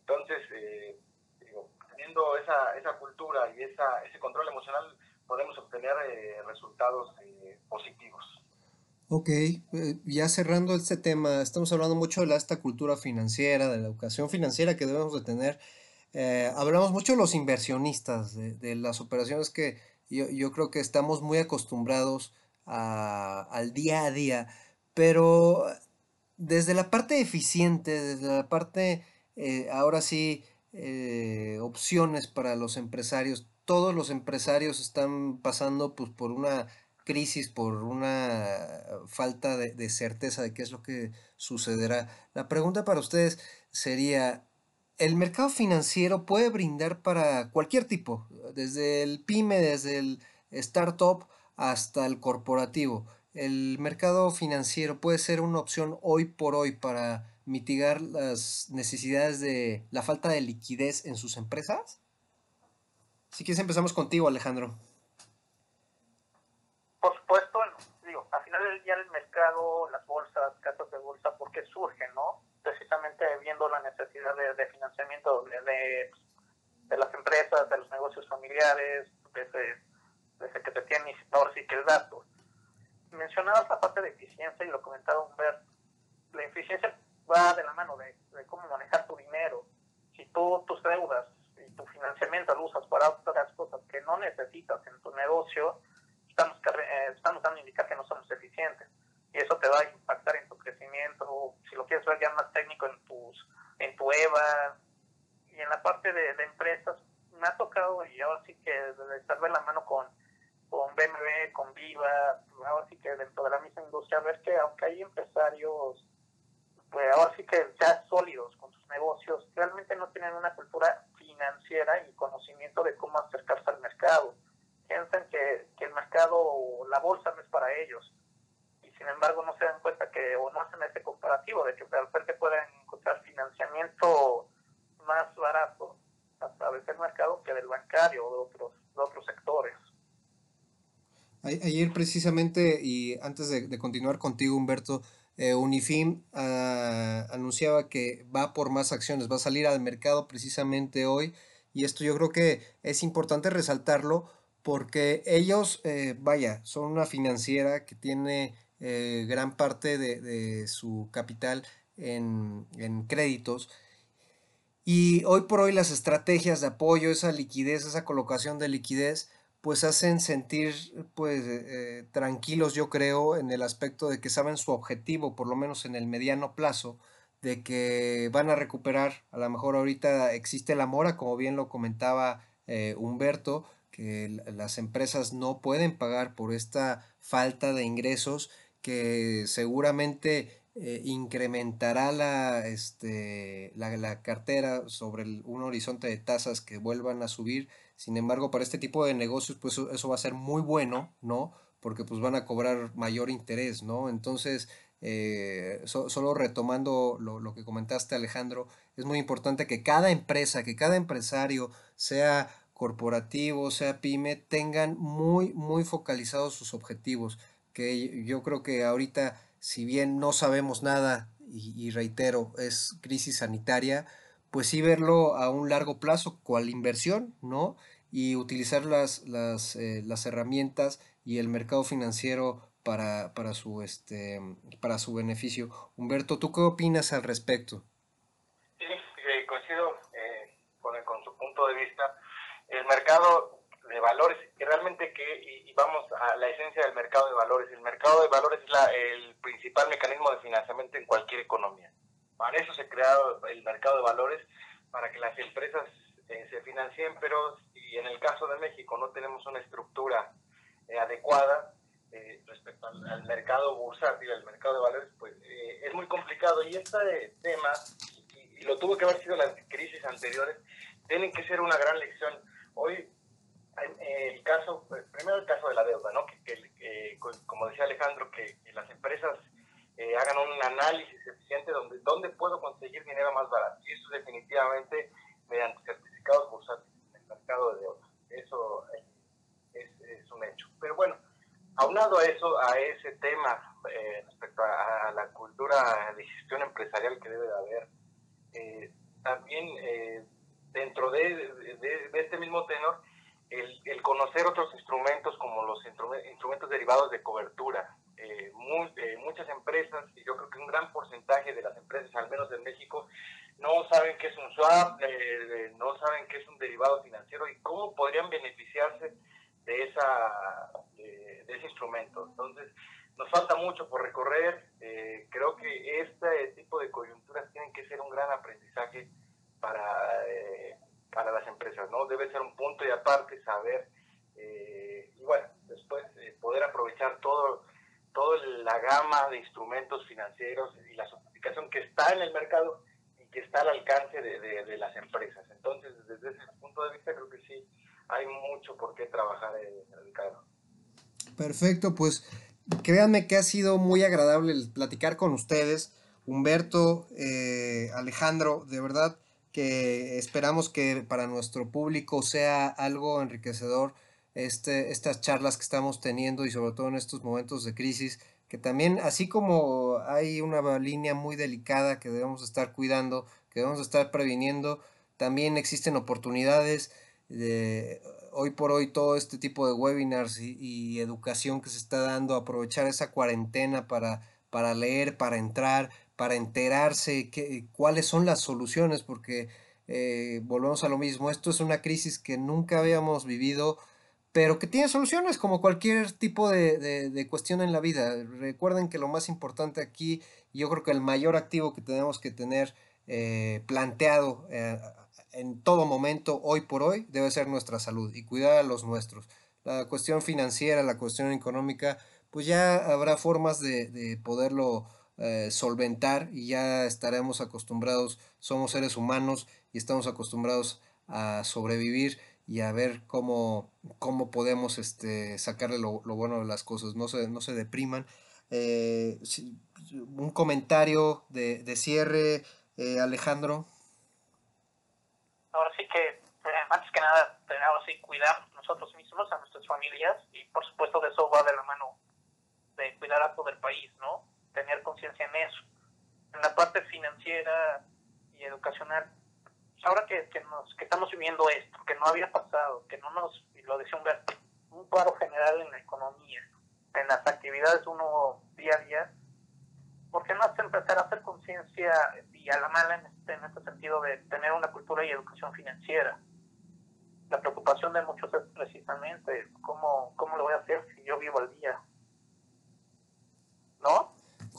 entonces, eh, digo, teniendo esa, esa cultura y esa, ese control emocional, podemos obtener eh, resultados positivos. Ok, ya cerrando este tema, estamos hablando mucho de esta cultura financiera, de la educación financiera que debemos de tener. hablamos mucho de los inversionistas, de las operaciones que, yo, creo que estamos muy acostumbrados al día a día, pero desde la parte eficiente, desde la parte, eh, ahora sí, eh, opciones para los empresarios, todos los empresarios están pasando pues, por una crisis, por una falta de, de, certeza de qué es lo que sucederá. La pregunta para ustedes sería, el mercado financiero puede brindar para cualquier tipo, desde el pyme, desde el startup hasta el corporativo. El mercado financiero puede ser una opción hoy por hoy para mitigar las necesidades de la falta de liquidez en sus empresas. Si quieres empezamos contigo, Alejandro. Por supuesto, digo, al final del día el mercado, las bolsas, casas de bolsa, ¿por qué surgen, no? Precisamente viendo la necesidad de, financiamiento de, las empresas, de los negocios familiares, desde, desde que te tienen ahora sí que el dato. Mencionabas la parte de eficiencia y lo comentaba Humberto. La eficiencia va de la mano de, cómo manejar tu dinero. Si tú tus deudas y tu financiamiento lo usas para otras cosas que no necesitas en tu negocio, estamos, eh, estamos dando a indicar que no somos eficientes y eso te va a impactar en tu crecimiento, si lo quieres ver ya más técnico en tus en tu EVA y en la parte de, empresas me ha tocado y ahora sí que estar de la mano con, con BMW, con Viva, ahora sí que dentro de la misma industria ver que aunque hay empresarios pues ahora sí que ya sólidos con sus negocios, realmente no tienen una cultura financiera y conocimiento de cómo acercarse al mercado. Piensan que, que el mercado, la bolsa no es para ellos sin embargo no se dan cuenta que o no hacen ese comparativo de que realmente pueden encontrar financiamiento más barato a través del mercado que del bancario o de otros, de otros sectores. Ayer precisamente, y antes de, continuar contigo Humberto, eh, Unifim ah, anunciaba que va por más acciones, va a salir al mercado precisamente hoy, y esto yo creo que es importante resaltarlo porque ellos, eh, vaya, son una financiera que tiene eh, gran parte de, su capital en, créditos. Y hoy por hoy las estrategias de apoyo, esa liquidez, esa colocación de liquidez, pues hacen sentir pues eh, tranquilos yo creo en el aspecto de que saben su objetivo, por lo menos en el mediano plazo, de que van a recuperar, a lo mejor ahorita existe la mora, como bien lo comentaba eh, Humberto, que las empresas no pueden pagar por esta falta de ingresos que seguramente eh, incrementará la, este, la, cartera sobre un horizonte de tasas que vuelvan a subir. Sin embargo, para este tipo de negocios, pues eso, va a ser muy bueno, ¿no? Porque pues van a cobrar mayor interés, ¿no? Entonces, eh, solo retomando lo, lo, que comentaste Alejandro, es muy importante que cada empresa, que cada empresario, sea corporativo, sea pyme, tengan muy, muy focalizados sus objetivos que yo creo que ahorita, si bien no sabemos nada, y, reitero, es crisis sanitaria, pues sí verlo a un largo plazo, cual inversión, ¿no? Y utilizar las, las, eh, las herramientas y el mercado financiero para, para, su, este, para su beneficio. Humberto, ¿tú qué opinas al respecto? Sí, eh, coincido eh, con, con su punto de vista. El mercado valores, que realmente que, y, vamos a la esencia del mercado de valores, el mercado de valores es la, el principal mecanismo de financiamiento en cualquier economía. Para eso se ha creado el mercado de valores, para que las empresas eh, se financien, pero si en el caso de México no tenemos una estructura eh, adecuada eh, respecto al, mercado bursátil, al mercado de valores, pues es muy complicado. Y este tema, y, y lo tuvo que haber sido las crisis anteriores, tienen que ser una gran lección. Hoy el caso, pues, primero el caso de la deuda, ¿no? Que, como decía Alejandro, que, las empresas eh, hagan un análisis eficiente donde dónde puedo conseguir dinero más barato. Y eso definitivamente mediante certificados bursátiles en el mercado de deuda. Eso es, es, un hecho. Pero bueno, aunado a eso, a ese tema eh, respecto a, la cultura de gestión empresarial que debe de haber, eh, también dentro de, de este mismo tenor, el, conocer otros instrumentos como los instrumentos derivados de cobertura. Eh, eh, muchas empresas, y yo creo que un gran porcentaje de las empresas, al menos en México, no saben qué es un swap, eh, no saben qué es un derivado financiero y cómo podrían beneficiarse de, esa, de, ese instrumento. Entonces, nos falta mucho por recorrer. creo que este tipo de coyunturas tienen que ser un gran aprendizaje para para las empresas, ¿no? Debe ser un punto y aparte saber, eh, y bueno, después eh, poder aprovechar todo, toda la gama de instrumentos financieros y la sofisticación que está en el mercado y que está al alcance de, de, las empresas. Entonces, desde ese punto de vista, creo que sí hay mucho por qué trabajar en el mercado. Perfecto, pues créanme que ha sido muy agradable platicar con ustedes. Humberto, eh, Alejandro, de verdad, que esperamos que para nuestro público sea algo enriquecedor este, estas charlas que estamos teniendo y sobre todo en estos momentos de crisis, que también así como hay una línea muy delicada que debemos estar cuidando, que debemos estar previniendo, también existen oportunidades de hoy por hoy todo este tipo de webinars y, educación que se está dando, aprovechar esa cuarentena para, para leer, para entrar, para enterarse cuáles son las soluciones, porque eh, volvemos a lo mismo, esto es una crisis que nunca habíamos vivido, pero que tiene soluciones como cualquier tipo de, cuestión en la vida. Recuerden que lo más importante aquí, yo creo que el mayor activo que tenemos que tener eh, planteado eh, en todo momento, hoy por hoy, debe ser nuestra salud y cuidar a los nuestros. La cuestión financiera, la cuestión económica, pues ya habrá formas de, de poderlo eh, solventar y ya estaremos acostumbrados, somos seres humanos y estamos acostumbrados a sobrevivir y a ver cómo, cómo podemos este, sacarle lo, bueno de las cosas, no se, no se depriman. Eh, un comentario de, de cierre, eh, Alejandro. Ahora sí que, antes que nada, tenemos que cuidar nosotros mismos, a nuestras familias, y por supuesto de eso va de la mano de cuidar a todo el país, ¿no? Tener conciencia en eso. En la parte financiera y educacional, ahora que, que, nos, que estamos viviendo esto, que no había pasado, que no nos, y lo decía un, un paro general en la economía, en las actividades uno día a día, ¿por qué no empezar a hacer conciencia y a la mala en este, en este sentido de tener una cultura y educación financiera? La preocupación de muchos es precisamente cómo, cómo lo voy a hacer si yo vivo al día. ¿No?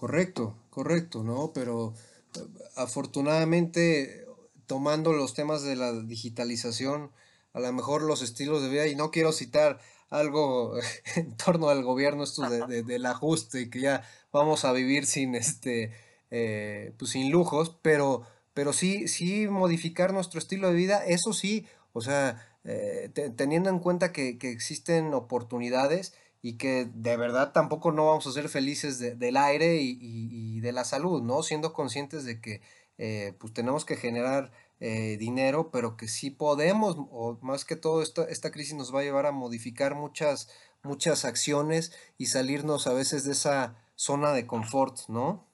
Correcto, correcto, ¿no? Pero eh, afortunadamente, tomando los temas de la digitalización, a lo mejor los estilos de vida, y no quiero citar algo [LAUGHS] en torno al gobierno, esto de, del ajuste, que ya vamos a vivir sin este, eh, pues sin lujos, pero, pero sí, sí modificar nuestro estilo de vida, eso sí, o sea, eh, teniendo en cuenta que, que existen oportunidades y que de verdad tampoco no vamos a ser felices del aire y, de la salud, ¿no? Siendo conscientes de que eh, pues tenemos que generar eh, dinero, pero que sí podemos, o más que todo esta, esta crisis nos va a llevar a modificar muchas, muchas acciones y salirnos a veces de esa zona de confort, ¿no?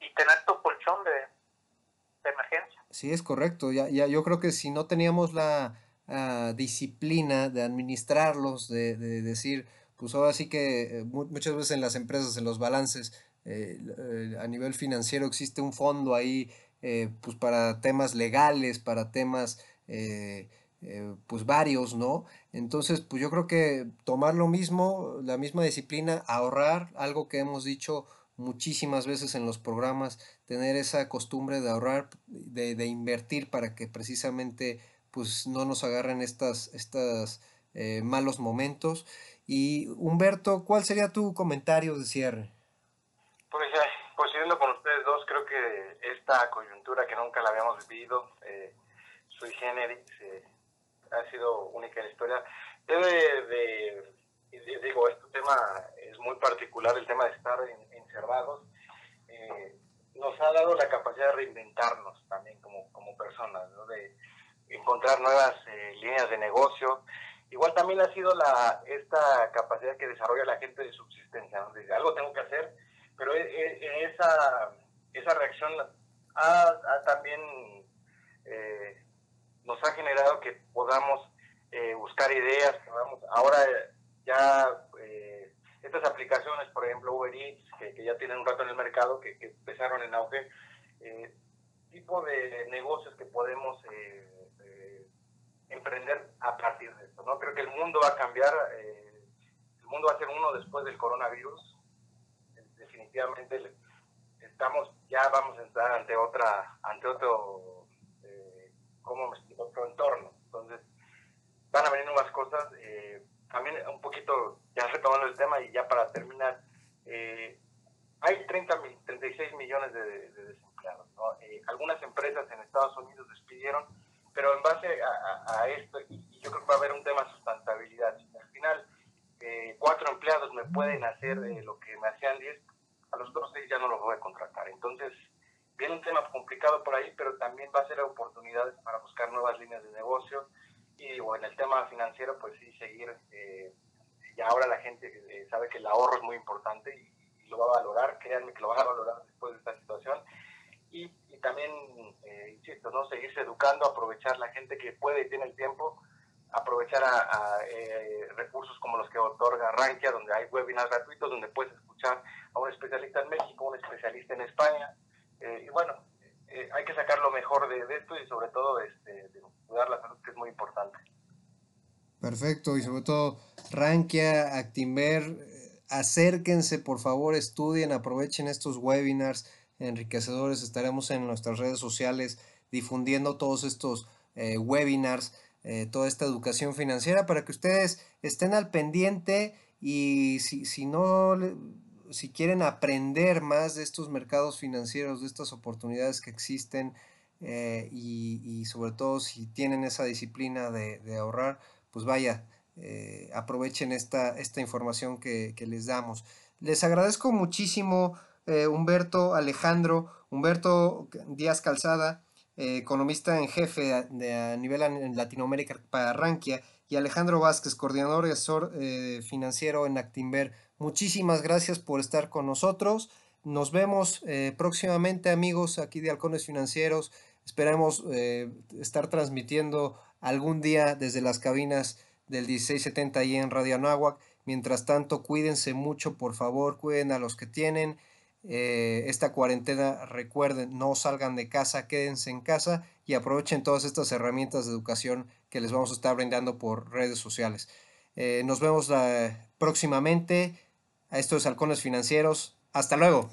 Y tener tu colchón de, de emergencia. Sí, es correcto. Ya, ya, yo creo que si no teníamos la uh, disciplina de administrarlos, de, de, decir, pues ahora sí que eh, muchas veces en las empresas, en los balances, eh, eh, a nivel financiero existe un fondo ahí pues para temas legales, para temas pues varios, ¿no? Entonces, pues yo creo que tomar lo mismo, la misma disciplina, ahorrar, algo que hemos dicho muchísimas veces en los programas, tener esa costumbre de ahorrar, de, de invertir para que precisamente pues no nos agarren estas, estas malos momentos. Y Humberto, ¿cuál sería tu comentario de cierre? Pues, coincidiendo con ustedes dos, creo que esta coyuntura que nunca la habíamos vivido, eh, sui generis, eh, ha sido única en la historia. Debe de, de, digo, este tema es muy particular, el tema de estar en, encerrados. Eh, nos ha dado la capacidad de reinventarnos también como, como personas, ¿no? de encontrar nuevas eh, líneas de negocio. Igual también ha sido la, esta capacidad que desarrolla la gente de subsistencia, algo tengo que hacer, pero esa, esa reacción ha, también eh, nos ha generado que podamos eh, buscar ideas, podamos, ahora ya eh, estas aplicaciones, por ejemplo Uber Eats, que, ya tienen un rato en el mercado, que, empezaron en auge, tipo de negocios que podemos emprender a partir de esto. ¿no? Creo que el mundo va a cambiar, el mundo va a ser uno después del coronavirus, definitivamente estamos ya vamos a entrar ante otra ante otro eh, cómo me otro entorno entonces van a venir nuevas cosas eh, también un poquito ya retomando el tema y ya para terminar eh, hay 30 36 millones de, de desempleados algunas empresas en Estados Unidos despidieron pero en base a, a, a esto y, y, yo creo que va a haber un tema de sustentabilidad al final cuatro empleados me pueden hacer lo que me hacían 10 a los otros seis ya no los voy a contratar. Entonces, viene un tema complicado por ahí, pero también va a ser oportunidades para buscar nuevas líneas de negocio. Y en el tema financiero, pues sí, seguir. Eh, ahora la gente eh, sabe que el ahorro es muy importante y, y, lo va a valorar. Créanme que lo va a valorar después de esta situación. Y también, eh, insisto, ¿no? seguirse educando, aprovechar la gente que puede y tiene el tiempo aprovechar a, a eh, recursos como los que otorga Rankia, donde hay webinars gratuitos, donde puedes escuchar a un especialista en México, un especialista en España. Eh, y bueno, eh, hay que sacar lo mejor de, de esto y sobre todo este, de cuidar la salud, que es muy importante. Perfecto, y sobre todo Rankia, Actimber, acérquense, por favor, estudien, aprovechen estos webinars enriquecedores. Estaremos en nuestras redes sociales difundiendo todos estos eh, webinars eh, toda esta educación financiera para que ustedes estén al pendiente y si, si no, si quieren aprender más de estos mercados financieros, de estas oportunidades que existen eh, y, sobre todo si tienen esa disciplina de, ahorrar, pues vaya, aprovechen esta, esta información que, les damos. Les agradezco muchísimo, eh, Humberto Alejandro, Humberto Díaz Calzada, eh, economista en jefe de, a nivel en Latinoamérica para Rankia, y Alejandro Vázquez, coordinador y asesor eh, financiero en Actimber. Muchísimas gracias por estar con nosotros. Nos vemos próximamente, amigos, aquí de Halcones Financieros. Esperamos estar transmitiendo algún día desde las cabinas del 1670 y en Radio Anáhuac. Mientras tanto, cuídense mucho, por favor, cuiden a los que tienen eh, esta cuarentena, recuerden, no salgan de casa, quédense en casa y aprovechen todas estas herramientas de educación que les vamos a estar brindando por redes sociales. Eh, nos vemos próximamente. A estos halcones financieros. Hasta luego.